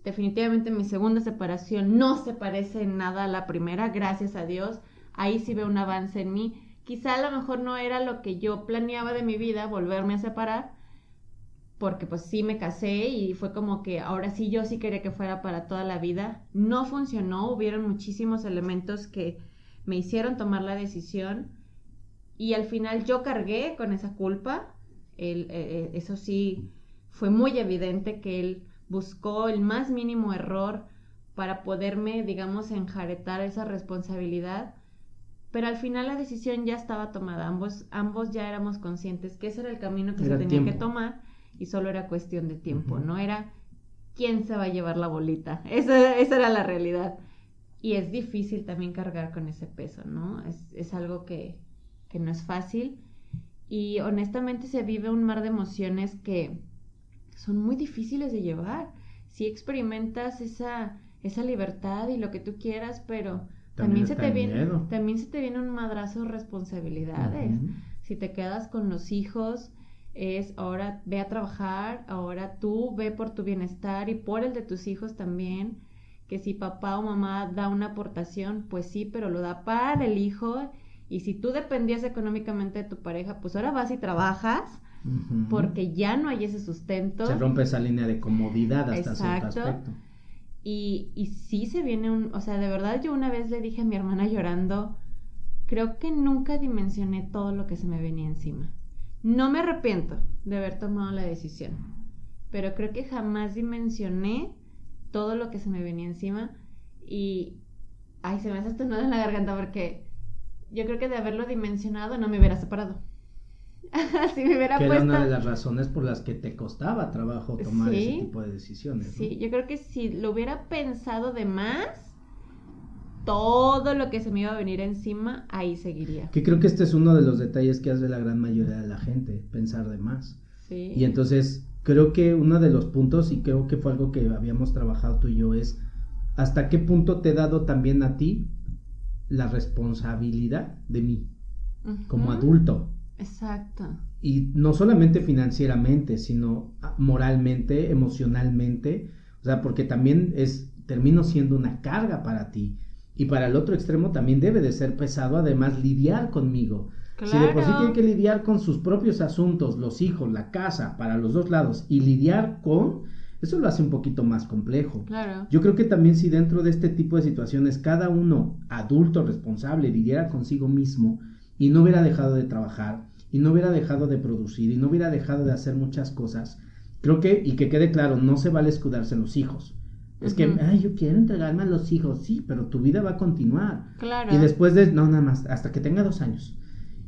Definitivamente mi segunda separación no se parece en nada a la primera, gracias a Dios. Ahí sí veo un avance en mí. Quizá a lo mejor no era lo que yo planeaba de mi vida, volverme a separar, porque pues sí me casé y fue como que ahora sí yo sí quería que fuera para toda la vida. No funcionó, hubieron muchísimos elementos que me hicieron tomar la decisión y al final yo cargué con esa culpa. Eh, eh, eso sí, fue muy evidente que él buscó el más mínimo error para poderme, digamos, enjaretar esa responsabilidad. Pero al final la decisión ya estaba tomada, ambos, ambos ya éramos conscientes que ese era el camino que se tenía que tomar y solo era cuestión de tiempo, no era ¿quién se va a llevar la bolita? Esa, esa era la realidad. Y es difícil también cargar con ese peso, ¿no? Es, es algo que, que no es fácil. Y honestamente se vive un mar de emociones que son muy difíciles de llevar. Si experimentas esa, esa libertad y lo que tú quieras, pero también, se, te viene, también se te viene un madrazo de responsabilidades. Si te quedas con los hijos, es ahora ve a trabajar, ahora tú ve por tu bienestar y por el de tus hijos también que si papá o mamá da una aportación, pues sí, pero lo da para el hijo. Y si tú dependías económicamente de tu pareja, pues ahora vas y trabajas porque ya no hay ese sustento. Se rompe esa línea de comodidad hasta Exacto. cierto aspecto. Y, y sí se viene un, o sea, de verdad yo una vez le dije a mi hermana llorando, creo que nunca dimensioné todo lo que se me venía encima. No me arrepiento de haber tomado la decisión, pero creo que jamás dimensioné todo lo que se me venía encima y, ay, se me hace hasta nudo en la garganta porque yo creo que de haberlo dimensionado no me hubiera separado. si me hubiera que era una de las razones por las que te costaba trabajo tomar ese tipo de decisiones. Sí, yo creo que si lo hubiera pensado de más, todo lo que se me iba a venir encima, ahí seguiría. Que creo que este es uno de los detalles que hace la gran mayoría de la gente, pensar de más. Sí. Y entonces creo que uno de los puntos, y creo que fue algo que habíamos trabajado tú y yo, es hasta qué punto te he dado también a ti la responsabilidad de mí como adulto. Exacto. Y no solamente financieramente, sino moralmente, emocionalmente, o sea, porque también es, termino siendo una carga para ti. Y para el otro extremo también debe de ser pesado, además, lidiar conmigo. Si de por sí tiene que lidiar con sus propios asuntos, los hijos, la casa, para los dos lados, y lidiar con, eso lo hace un poquito más complejo. Claro. Yo creo que también si dentro de este tipo de situaciones cada uno, adulto, responsable, lidiara consigo mismo y no hubiera dejado de trabajar, y no hubiera dejado de producir, y no hubiera dejado de hacer muchas cosas, creo que, y que quede claro, no se vale escudarse en los hijos. Es que, ay, yo quiero entregarme a los hijos, sí, pero tu vida va a continuar. Claro. Y después de, no, nada más, hasta que tenga dos años.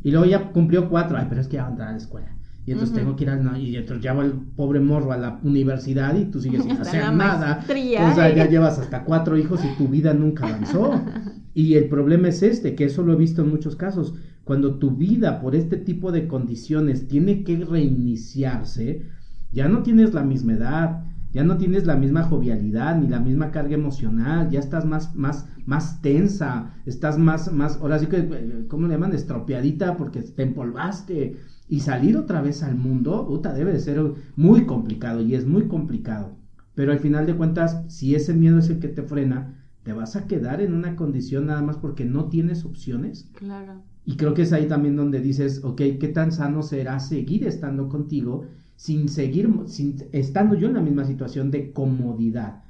Y luego ya cumplió cuatro, ay, pero es que ya va a entrar a la escuela. Y entonces tengo que ir al, y entonces ya va el pobre morro a la universidad y tú sigues sin hacer nada. O sea, ya llevas hasta cuatro hijos y tu vida nunca avanzó. y el problema es este, que eso lo he visto en muchos casos. Cuando tu vida por este tipo de condiciones tiene que reiniciarse, ya no tienes la misma edad, ya no tienes la misma jovialidad ni la misma carga emocional, ya estás más, más, más tensa, estás más, más, ahora sí que, ¿cómo le llaman? Estropeadita porque te empolvaste. Y salir otra vez al mundo, puta, debe de ser muy complicado y es muy complicado. Pero al final de cuentas, si ese miedo es el que te frena, te vas a quedar en una condición nada más porque no tienes opciones. Claro. Y creo que es ahí también donde dices, ok, ¿qué tan sano será seguir estando contigo sin seguir, sin, estando yo en la misma situación de comodidad.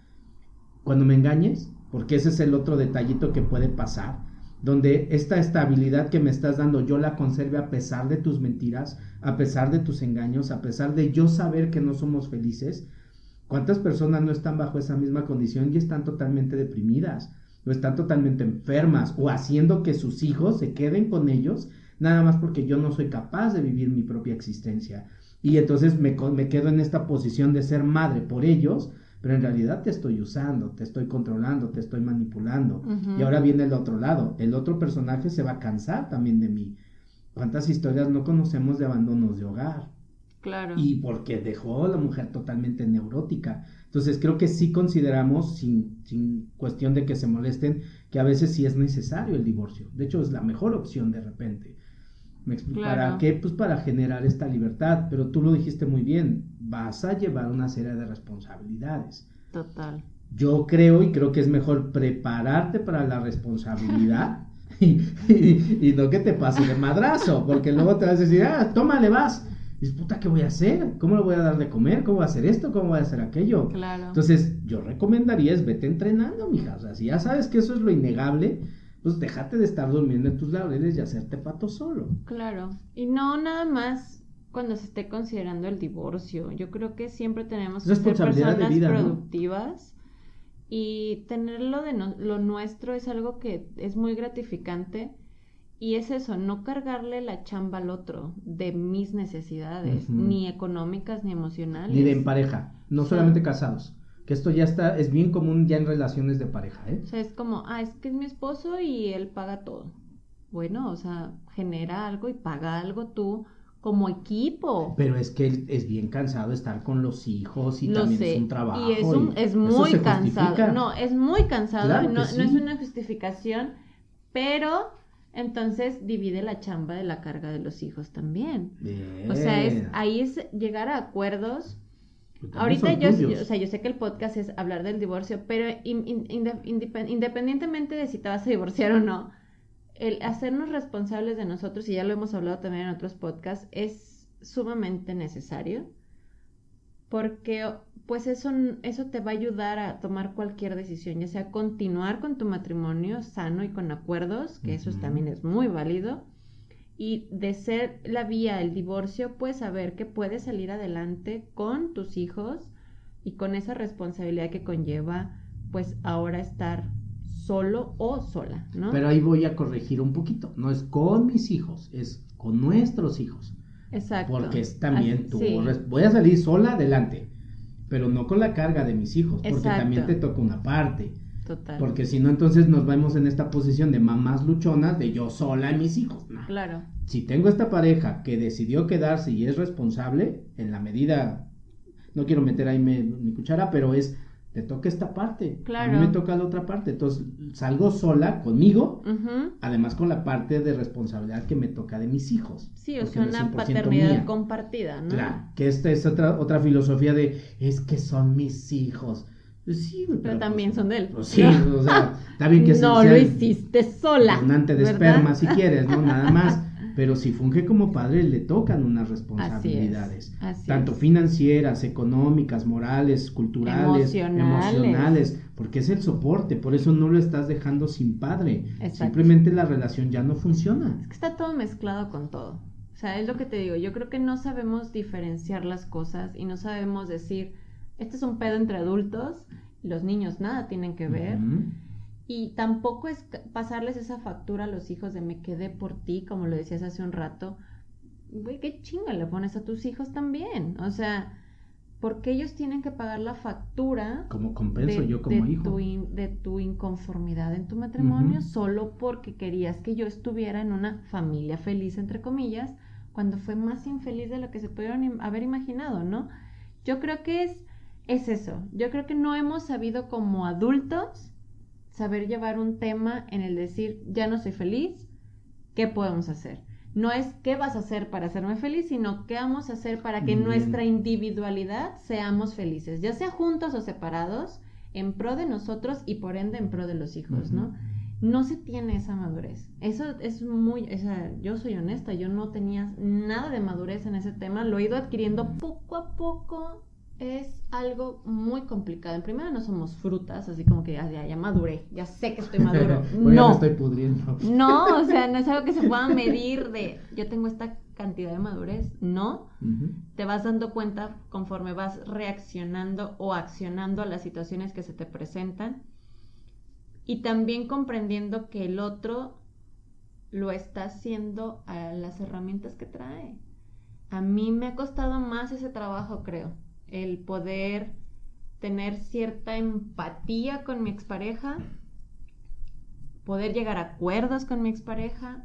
Cuando me engañes, porque ese es el otro detallito que puede pasar, donde esta estabilidad que me estás dando yo la conserve a pesar de tus mentiras, a pesar de tus engaños, a pesar de yo saber que no somos felices. ¿Cuántas personas no están bajo esa misma condición y están totalmente deprimidas? O están totalmente enfermas o haciendo que sus hijos se queden con ellos nada más porque yo no soy capaz de vivir mi propia existencia y entonces me, me quedo en esta posición de ser madre por ellos, pero en realidad te estoy usando, te estoy controlando, te estoy manipulando. Y ahora viene el otro lado, el otro personaje se va a cansar también de mí. ¿Cuántas historias no conocemos de abandonos de hogar? Claro. Y porque dejó a la mujer totalmente neurótica. Entonces creo que sí consideramos, sin, sin cuestión de que se molesten, que a veces sí es necesario el divorcio. De hecho, es la mejor opción de repente. ¿Me explico? ¿Para qué? Pues para generar esta libertad, pero tú lo dijiste muy bien, vas a llevar una serie de responsabilidades. Total. Yo creo y creo que es mejor prepararte para la responsabilidad y, no que te pase de madrazo, porque luego te vas a decir, ah, tómale, vas. Dices, puta, ¿qué voy a hacer? ¿Cómo le voy a dar de comer? ¿Cómo voy a hacer esto? ¿Cómo voy a hacer aquello? Claro. Entonces, yo recomendaría es vete entrenando, mija. O sea, si ya sabes que eso es lo innegable, pues déjate de estar durmiendo en tus laureles y hacerte pato solo. Claro. Y no nada más cuando se esté considerando el divorcio. Yo creo que siempre tenemos que ser personas productivas y tenerlo de lo nuestro es algo que es muy gratificante. Y es eso, no cargarle la chamba al otro de mis necesidades, ni económicas ni emocionales. Ni de en pareja, no solamente casados Que esto ya está, es bien común ya en relaciones de pareja, ¿eh? O sea, es como, ah, es que es mi esposo y él paga todo. Bueno, o sea, genera algo y paga algo tú como equipo. Pero es que es bien cansado estar con los hijos y Lo también sé. es un trabajo. Y es, un- y es eso muy cansado. justifica. No, es muy cansado. Claro no, no es una justificación, pero entonces divide la chamba de la carga de los hijos también. O sea, es ahí es llegar a acuerdos. También Ahorita yo, o sea, yo sé que el podcast es hablar del divorcio, pero in- in- inde- indep- independientemente de si te vas a divorciar o no, el hacernos responsables de nosotros, y ya lo hemos hablado también en otros podcasts, es sumamente necesario porque pues eso, eso te va a ayudar a tomar cualquier decisión, ya sea continuar con tu matrimonio sano y con acuerdos, que eso también es muy válido, y de ser la vía el divorcio, pues saber que puedes salir adelante con tus hijos y con esa responsabilidad que conlleva pues ahora estar solo o sola, ¿no? Pero ahí voy a corregir un poquito. No es con mis hijos, es con nuestros hijos. Exacto. Porque es también Así- sí. Voy a salir sola adelante, pero no con la carga de mis hijos, porque también te toca una parte. Total. Porque si no, entonces nos vemos en esta posición de mamás luchonas, de yo sola y mis hijos. No. Claro. Si tengo esta pareja que decidió quedarse y es responsable, en la medida, no quiero meter ahí me- mi cuchara, pero es, te toca esta parte. A Claro. mí me toca la otra parte. Entonces salgo sola conmigo, además con la parte de responsabilidad que me toca de mis hijos. Sí, o sea, una 100% paternidad mía. compartida, ¿no? Claro, que esta es otra, otra filosofía de, es que son mis hijos. Pues sí, Pero también pues, son de él. pues sí, o sea, está bien que no sea lo hiciste sola. donante de ¿verdad? esperma si quieres, ¿no? Nada más. Pero si funge como padre, le tocan unas responsabilidades. Así tanto es. financieras, económicas, morales, culturales, Emocionales. emocionales, porque es el soporte, por eso no lo estás dejando sin padre. Exacto. Simplemente la relación ya no funciona. Es que está todo mezclado con todo. O sea, es lo que te digo. Yo creo que no sabemos diferenciar las cosas y no sabemos decir, este es un pedo entre adultos y los niños nada tienen que ver. Y tampoco es pasarles esa factura a los hijos de me quedé por ti, como lo decías hace un rato. Güey, qué chinga le pones a tus hijos también. O sea, porque ellos tienen que pagar la factura Como compenso yo como de hijo. Tu in- de tu inconformidad en tu matrimonio solo porque querías que yo estuviera en una familia feliz, entre comillas, cuando fue más infeliz de lo que se pudieron haber imaginado, ¿no? Yo creo que es, es eso. Yo creo que no hemos sabido como adultos saber llevar un tema en el decir, ya no soy feliz, ¿qué podemos hacer? No es qué vas a hacer para hacerme feliz, sino qué vamos a hacer para que en Bien. nuestra individualidad seamos felices, ya sea juntos o separados, en pro de nosotros y por ende en pro de los hijos. ¿no? No se tiene esa madurez. Eso es muy, o sea, yo soy honesta, yo no tenía nada de madurez en ese tema, lo he ido adquiriendo poco a poco. Es algo muy complicado. En primera no somos frutas, así como que ya, ya, ya maduré, ya sé que estoy maduro. No. me estoy pudriendo. No, o sea, no es algo que se pueda medir de yo tengo esta cantidad de madurez. No, te vas dando cuenta conforme vas reaccionando o accionando a las situaciones que se te presentan y también comprendiendo que el otro lo está haciendo a las herramientas que trae. A mí me ha costado más ese trabajo, creo, el poder tener cierta empatía con mi expareja, poder llegar a acuerdos con mi expareja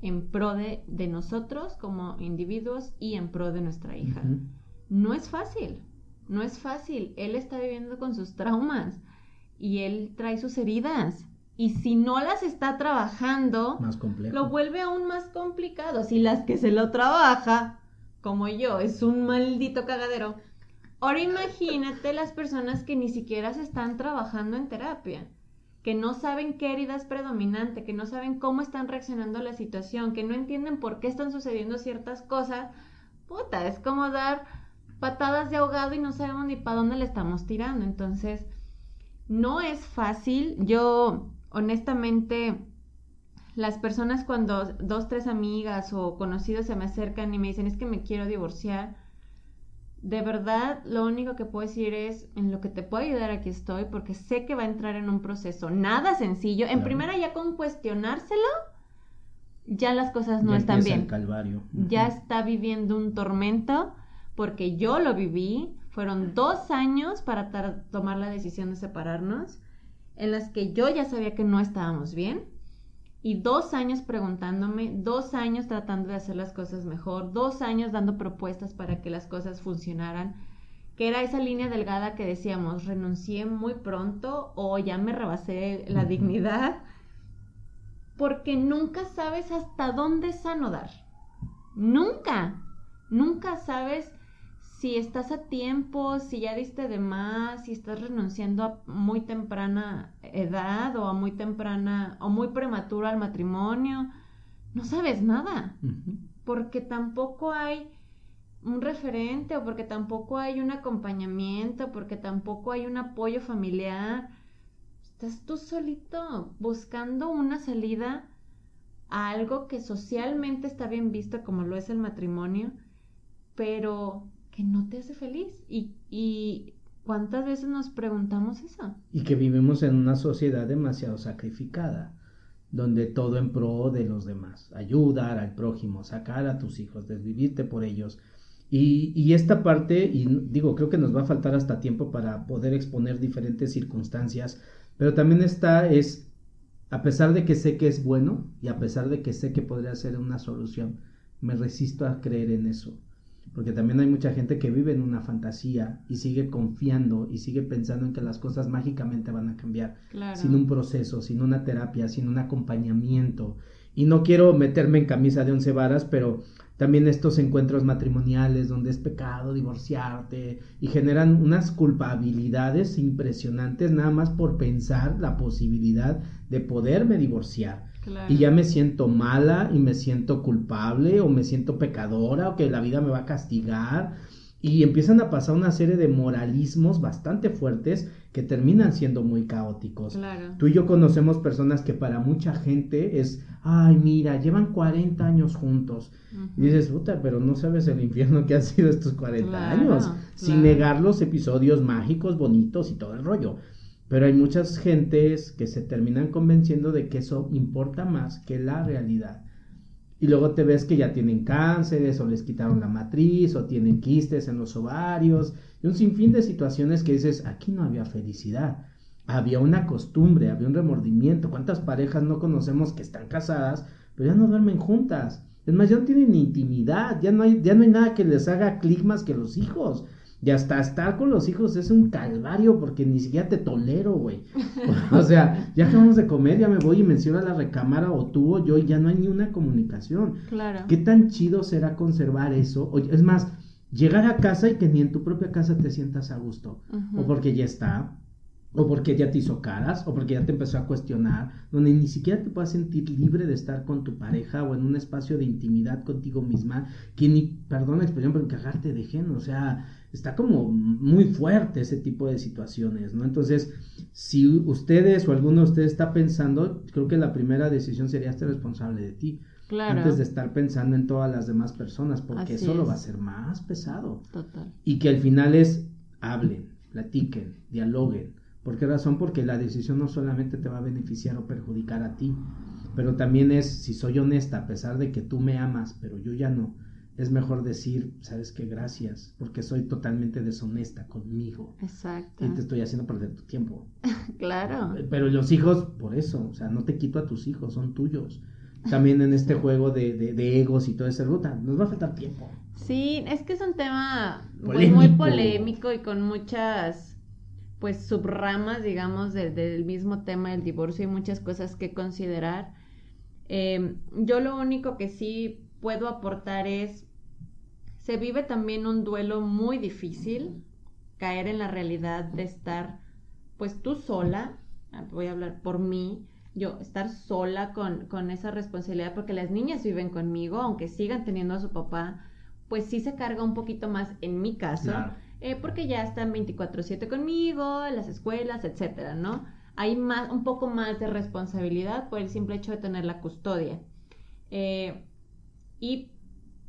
en pro de, de nosotros como individuos y en pro de nuestra hija. No es fácil, no es fácil. Él está viviendo con sus traumas y él trae sus heridas. Y si no las está trabajando, Más lo vuelve aún más complicado. Si las que se lo trabaja, como yo, es un maldito cagadero. Ahora imagínate las personas que ni siquiera se están trabajando en terapia, que no saben qué herida es predominante, que no saben cómo están reaccionando a la situación, que no entienden por qué están sucediendo ciertas cosas. Puta, es como dar patadas de ahogado y no sabemos ni para dónde le estamos tirando. Entonces, no es fácil. Yo, honestamente, las personas cuando dos, tres amigas o conocidos se me acercan y me dicen es que me quiero divorciar, de verdad lo único que puedo decir es en lo que te puedo ayudar aquí estoy porque sé que va a entrar en un proceso nada sencillo. En Claro. primera ya con cuestionárselo, ya las cosas no Ya están bien el calvario. ya está viviendo un tormento porque yo lo viví, Fueron dos años para tomar la decisión de separarnos, en las que yo ya sabía que no estábamos bien, y dos años preguntándome, dos años tratando de hacer las cosas mejor, dos años dando propuestas para que las cosas funcionaran, que era esa línea delgada que decíamos, renuncié muy pronto o ya me rebasé la dignidad, porque nunca sabes hasta dónde es sano dar. Nunca, nunca sabes si estás a tiempo, si ya diste de más, si estás renunciando a muy temprana edad o a muy temprana o muy prematuro al matrimonio, no sabes nada, porque tampoco hay un referente o porque tampoco hay un acompañamiento, porque tampoco hay un apoyo familiar. Estás tú solito buscando una salida a algo que socialmente está bien visto como lo es el matrimonio, pero que no te hace feliz. Y, cuántas veces nos preguntamos eso. Y que vivimos en una sociedad demasiado sacrificada, donde todo en pro de los demás, ayudar al prójimo, sacar a tus hijos, desvivirte por ellos. Y, y, esta parte, y digo, creo que nos va a faltar hasta tiempo para poder exponer diferentes circunstancias, pero también está es, a pesar de que sé que es bueno y a pesar de que sé que podría ser una solución, me resisto a creer en eso porque también hay mucha gente que vive en una fantasía y sigue confiando y sigue pensando en que las cosas mágicamente van a cambiar sin un proceso, sin una terapia, sin un acompañamiento. Y no quiero meterme en camisa de once varas, pero también estos encuentros matrimoniales donde es pecado divorciarte y generan unas culpabilidades impresionantes nada más por pensar la posibilidad de poderme divorciar. Y ya me siento mala y me siento culpable o me siento pecadora o que la vida me va a castigar. Y empiezan a pasar una serie de moralismos bastante fuertes que terminan siendo muy caóticos. Tú y yo conocemos personas que para mucha gente es, ay, mira, llevan 40 años juntos. Y dices, puta, pero no sabes el infierno que han sido estos 40 años. Sin negar los episodios mágicos, bonitos y todo el rollo. Pero hay muchas gentes que se terminan convenciendo de que eso importa más que la realidad. Y luego te ves que ya tienen cánceres o les quitaron la matriz o tienen quistes en los ovarios y un sinfín de situaciones que dices, aquí no había felicidad. Había una costumbre, había un remordimiento. ¿Cuántas parejas no conocemos que están casadas, pero ya no duermen juntas? Es más, ya no tienen intimidad, ya no hay, ya no hay nada que les haga clic más que los hijos. Y hasta estar con los hijos es un calvario porque ni siquiera te tolero, güey. o sea, ya acabamos de comer, ya me voy y menciono a la recámara o tú o yo y ya no hay ni una comunicación. Claro. ¿Qué tan chido será conservar eso? O, es más, llegar a casa y que ni en tu propia casa te sientas a gusto. O porque ya está, o porque ya te hizo caras, o porque ya te empezó a cuestionar, donde ni siquiera te puedas sentir libre de estar con tu pareja o en un espacio de intimidad contigo misma, que ni, perdón la expresión, pero encajarte de o sea, está como muy fuerte ese tipo de situaciones, ¿no? Entonces, si ustedes o alguno de ustedes está pensando, creo que la primera decisión sería estar responsable de ti. Claro. Antes de estar pensando en todas las demás personas, porque eso lo va a ser más pesado. Total. Y que al final es hablen, platiquen, dialoguen. ¿Por qué razón? Porque la decisión no solamente te va a beneficiar o perjudicar a ti, pero también es, si soy honesta, a pesar de que tú me amas, pero yo ya no, es mejor decir, sabes qué, gracias, porque soy totalmente deshonesta conmigo. Exacto. Y te estoy haciendo perder tu tiempo. claro. Pero los hijos, por eso, o sea, no te quito a tus hijos, son tuyos. También en este juego de, de, egos y toda esa ruta, nos va a faltar tiempo. Sí, es que es un tema pues, muy polémico y con muchas, pues, subramas, digamos, del mismo tema del divorcio y muchas cosas que considerar. Eh, yo lo único que sí puedo aportar es, se vive también un duelo muy difícil, caer en la realidad de estar, pues tú sola, ah, voy a hablar por mí, yo estar sola con, con esa responsabilidad, porque las niñas viven conmigo, aunque sigan teniendo a su papá, pues sí se carga un poquito más en mi caso, eh, porque ya están 24/7 conmigo, las escuelas, etcétera, ¿no? Hay más, un poco más de responsabilidad por el simple hecho de tener la custodia. Eh, y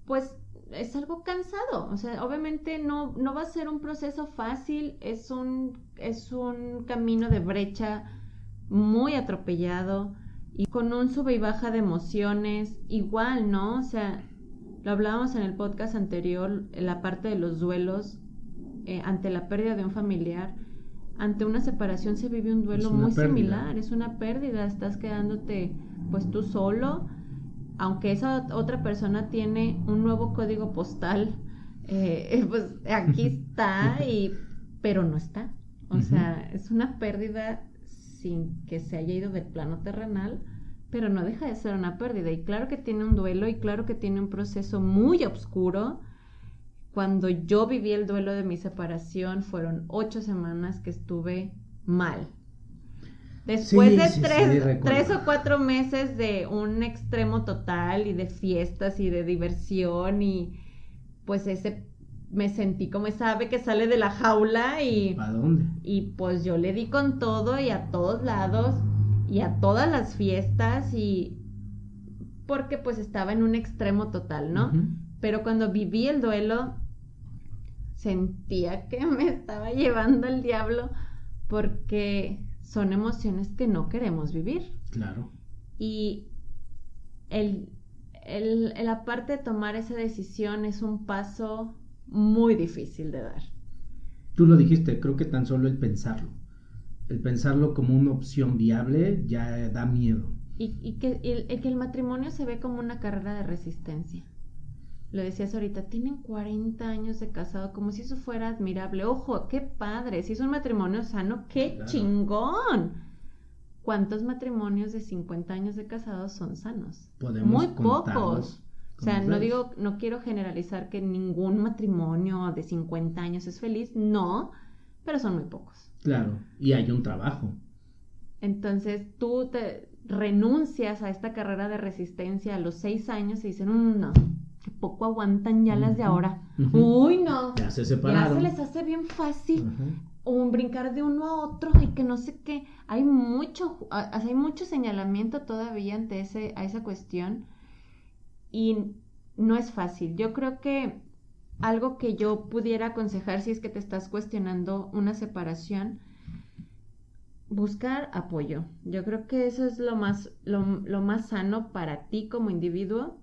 pues es algo cansado, o sea, obviamente no, no va a ser un proceso fácil, es un, es un camino de brecha muy atropellado y con un sube y baja de emociones, igual, ¿no? O sea, lo hablábamos en el podcast anterior, en la parte de los duelos, eh, ante la pérdida de un familiar, ante una separación se vive un duelo muy similar, es una pérdida, estás quedándote pues tú solo, aunque esa otra persona tiene un nuevo código postal, eh, pues aquí está, y, pero no está. O sea, es una pérdida sin que se haya ido del plano terrenal, pero no deja de ser una pérdida. Y claro que tiene un duelo y claro que tiene un proceso muy oscuro cuando yo viví el duelo de mi separación, fueron ocho semanas que estuve mal. Después de tres, tres, o cuatro meses de un extremo total y de fiestas y de diversión y pues ese me sentí como esa ave que sale de la jaula y... ¿A dónde? Y pues yo le di con todo y a todos lados y a todas las fiestas y... porque pues estaba en un extremo total, ¿no? Pero cuando viví el duelo, sentía que me estaba llevando el diablo porque son emociones que no queremos vivir. Claro. Y el, el, la parte de tomar esa decisión es un paso muy difícil de dar. Tú lo dijiste, creo que tan solo el pensarlo, el pensarlo como una opción viable ya da miedo. Y, que, el, que el matrimonio se ve como una carrera de resistencia lo decías ahorita, tienen 40 años de casado, como si eso fuera admirable. Ojo, qué padre, si es un matrimonio sano, qué chingón. ¿Cuántos matrimonios de 50 años de casados son sanos? Muy pocos. O sea, no digo, no quiero generalizar que ningún matrimonio de 50 años es feliz, no, pero son muy pocos. Claro, y hay un trabajo. Entonces tú te renuncias a esta carrera de resistencia a los seis años y dicen, mm, no, que poco aguantan ya las de ahora. Uy, no. Ya se separaron. Ya se les hace bien fácil. Un brincar de uno a otro y que no sé qué. Hay mucho, hay mucho señalamiento todavía ante ese, a esa cuestión. Y no es fácil. Yo creo que algo que yo pudiera aconsejar si es que te estás cuestionando una separación, buscar apoyo. Yo creo que eso es lo más, lo, lo más sano para ti como individuo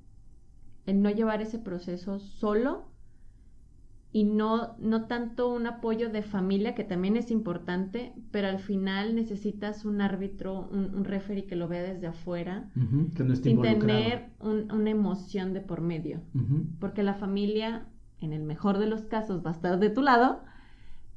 el no llevar ese proceso solo y no, no tanto un apoyo de familia, que también es importante, pero al final necesitas un árbitro, un, un referee que lo vea desde afuera, sin tener una emoción de por medio, porque la familia, en el mejor de los casos, va a estar de tu lado,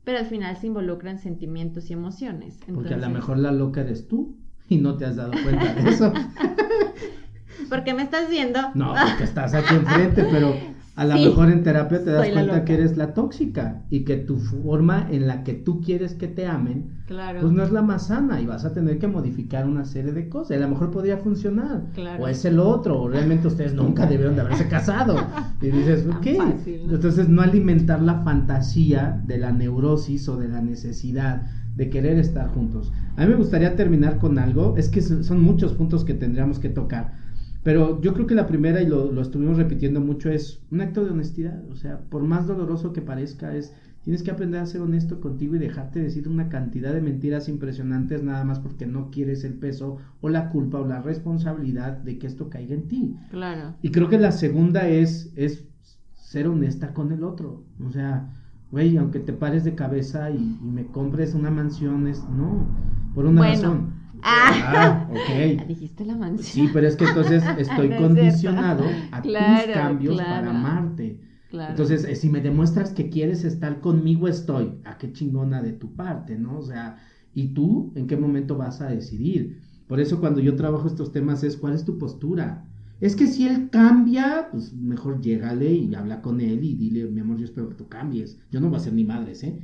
pero al final se involucran sentimientos y emociones. Porque a lo mejor la loca eres tú y no te has dado cuenta de eso. ¿Por qué me estás viendo? No, porque estás aquí enfrente, pero a lo mejor en terapia te das cuenta que eres la tóxica y que tu forma en la que tú quieres que te amen, pues no es la más sana y vas a tener que modificar una serie de cosas. Y a lo mejor podría funcionar. O es el otro, o realmente ustedes nunca debieron de haberse casado. Y dices, ok. Entonces no alimentar la fantasía de la neurosis o de la necesidad de querer estar juntos. A mí me gustaría terminar con algo, es que son muchos puntos que tendríamos que tocar pero yo creo que la primera, y lo, estuvimos repitiendo mucho, es un acto de honestidad. O sea, por más doloroso que parezca, es tienes que aprender a ser honesto contigo y dejarte decir una cantidad de mentiras impresionantes nada más porque no quieres el peso o la culpa o la responsabilidad de que esto caiga en ti. Claro. Y creo que la segunda es, es ser honesta con el otro. O sea, güey, aunque te pares de cabeza y, me compres una mansión, es no, por una razón Ah, ok. Dijiste la mansión. Sí, pero es que entonces estoy condicionado a tus cambios para amarte. Entonces, eh, si me demuestras que quieres estar conmigo, estoy. ¿A ah, qué chingona de tu parte, no? O sea, ¿y tú en qué momento vas a decidir? Por eso cuando yo trabajo estos temas es, ¿cuál es tu postura? Es que si él cambia, pues mejor llégale y habla con él y dile, mi amor, yo espero que tú cambies. Yo no voy a ser ni madres, ¿eh?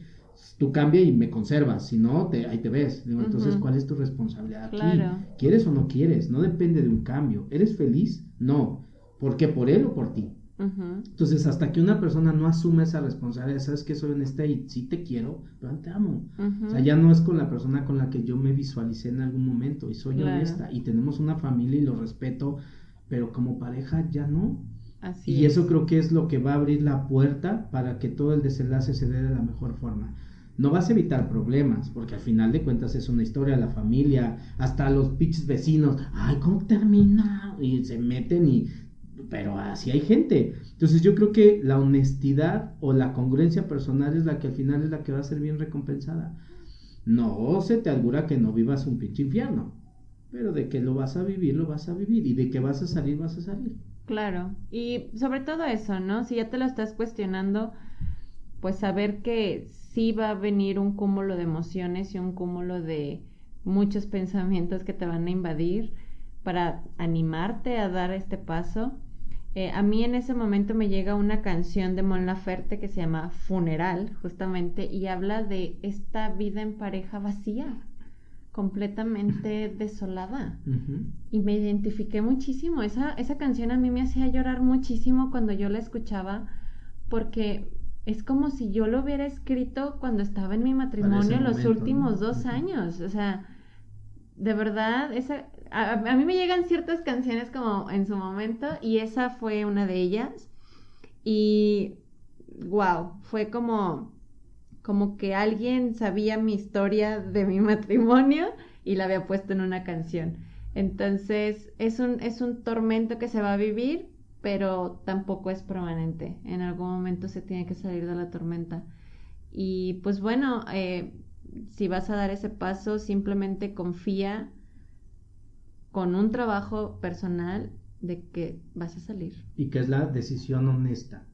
Tú cambia y me conservas, si no, te, ahí te ves. Entonces, ¿cuál es tu responsabilidad aquí? ¿Quieres o no quieres? No depende de un cambio. ¿Eres feliz? No. ¿Por qué? ¿Por él o por ti? Entonces, hasta que una persona no asume esa responsabilidad, sabes que soy honesta y sí te quiero, pero te amo. O sea, ya no es con la persona con la que yo me visualicé en algún momento y soy honesta y tenemos una familia y lo respeto, pero como pareja ya no. Así y eso creo que es lo que va a abrir la puerta para que todo el desenlace se dé de la mejor forma no vas a evitar problemas, porque al final de cuentas es una historia, la familia, hasta los pinches vecinos, ay, ¿cómo termina? Y se meten y pero así hay gente. Entonces yo creo que la honestidad o la congruencia personal es la que al final es la que va a ser bien recompensada. No se te augura que no vivas un pinche infierno, pero de que lo vas a vivir, lo vas a vivir y de que vas a salir, vas a salir. Claro, y sobre todo eso, ¿no? Si ya te lo estás cuestionando, pues saber que sí va a venir un cúmulo de emociones y un cúmulo de muchos pensamientos que te van a invadir para animarte a dar este paso. Eh, a mí en ese momento me llega una canción de Mon Laferte que se llama Funeral, justamente, y habla de esta vida en pareja vacía, completamente desolada. Y me identifiqué muchísimo. Esa, esa canción a mí me hacía llorar muchísimo cuando yo la escuchaba, porque es como si yo lo hubiera escrito cuando estaba en mi matrimonio en los últimos dos años. O sea, de verdad, esa, a, mí me llegan ciertas canciones como en su momento y esa fue una de ellas. Y wow, fue como, como que alguien sabía mi historia de mi matrimonio y la había puesto en una canción. Entonces, es un, es un tormento que se va a vivir, pero tampoco es permanente. En algún momento se tiene que salir de la tormenta. Y pues bueno, eh, si vas a dar ese paso, simplemente confía con un trabajo personal de que vas a salir. Y que es la decisión honesta.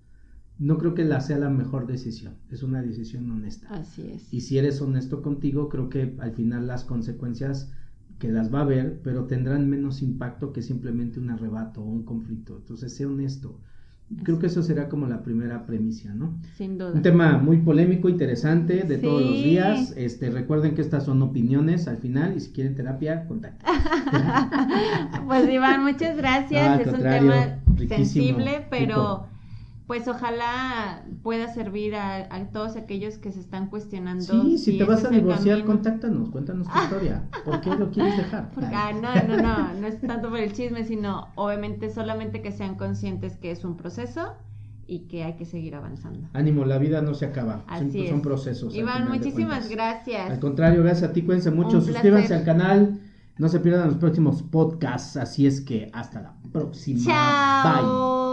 No creo que la sea la mejor decisión, es una decisión honesta. Así es. Y si eres honesto contigo, creo que al final las consecuencias que las va a haber, pero tendrán menos impacto que simplemente un arrebato o un conflicto. Entonces, sé honesto. Creo que eso será como la primera premisa, ¿no? Sin duda. Un tema muy polémico, interesante, de todos los días. Este, recuerden que estas son opiniones al final y si quieren terapia, contacten. pues Iván, muchas gracias. es un tema sensible, pero pues ojalá pueda servir a, todos aquellos que se están cuestionando. Sí, si, te vas a divorciar, contáctanos, cuéntanos tu historia. ¿Por qué lo quieres dejar? ah, no, no, no, no es tanto por el chisme, sino obviamente solamente que sean conscientes que es un proceso y que hay que seguir avanzando. Ánimo, la vida no se acaba, Así son, procesos. Iván, muchísimas gracias. Al contrario, gracias a ti, cuídense mucho, suscríbanse al canal, no se pierdan los próximos podcasts, así es que hasta la próxima. Chao. Bye.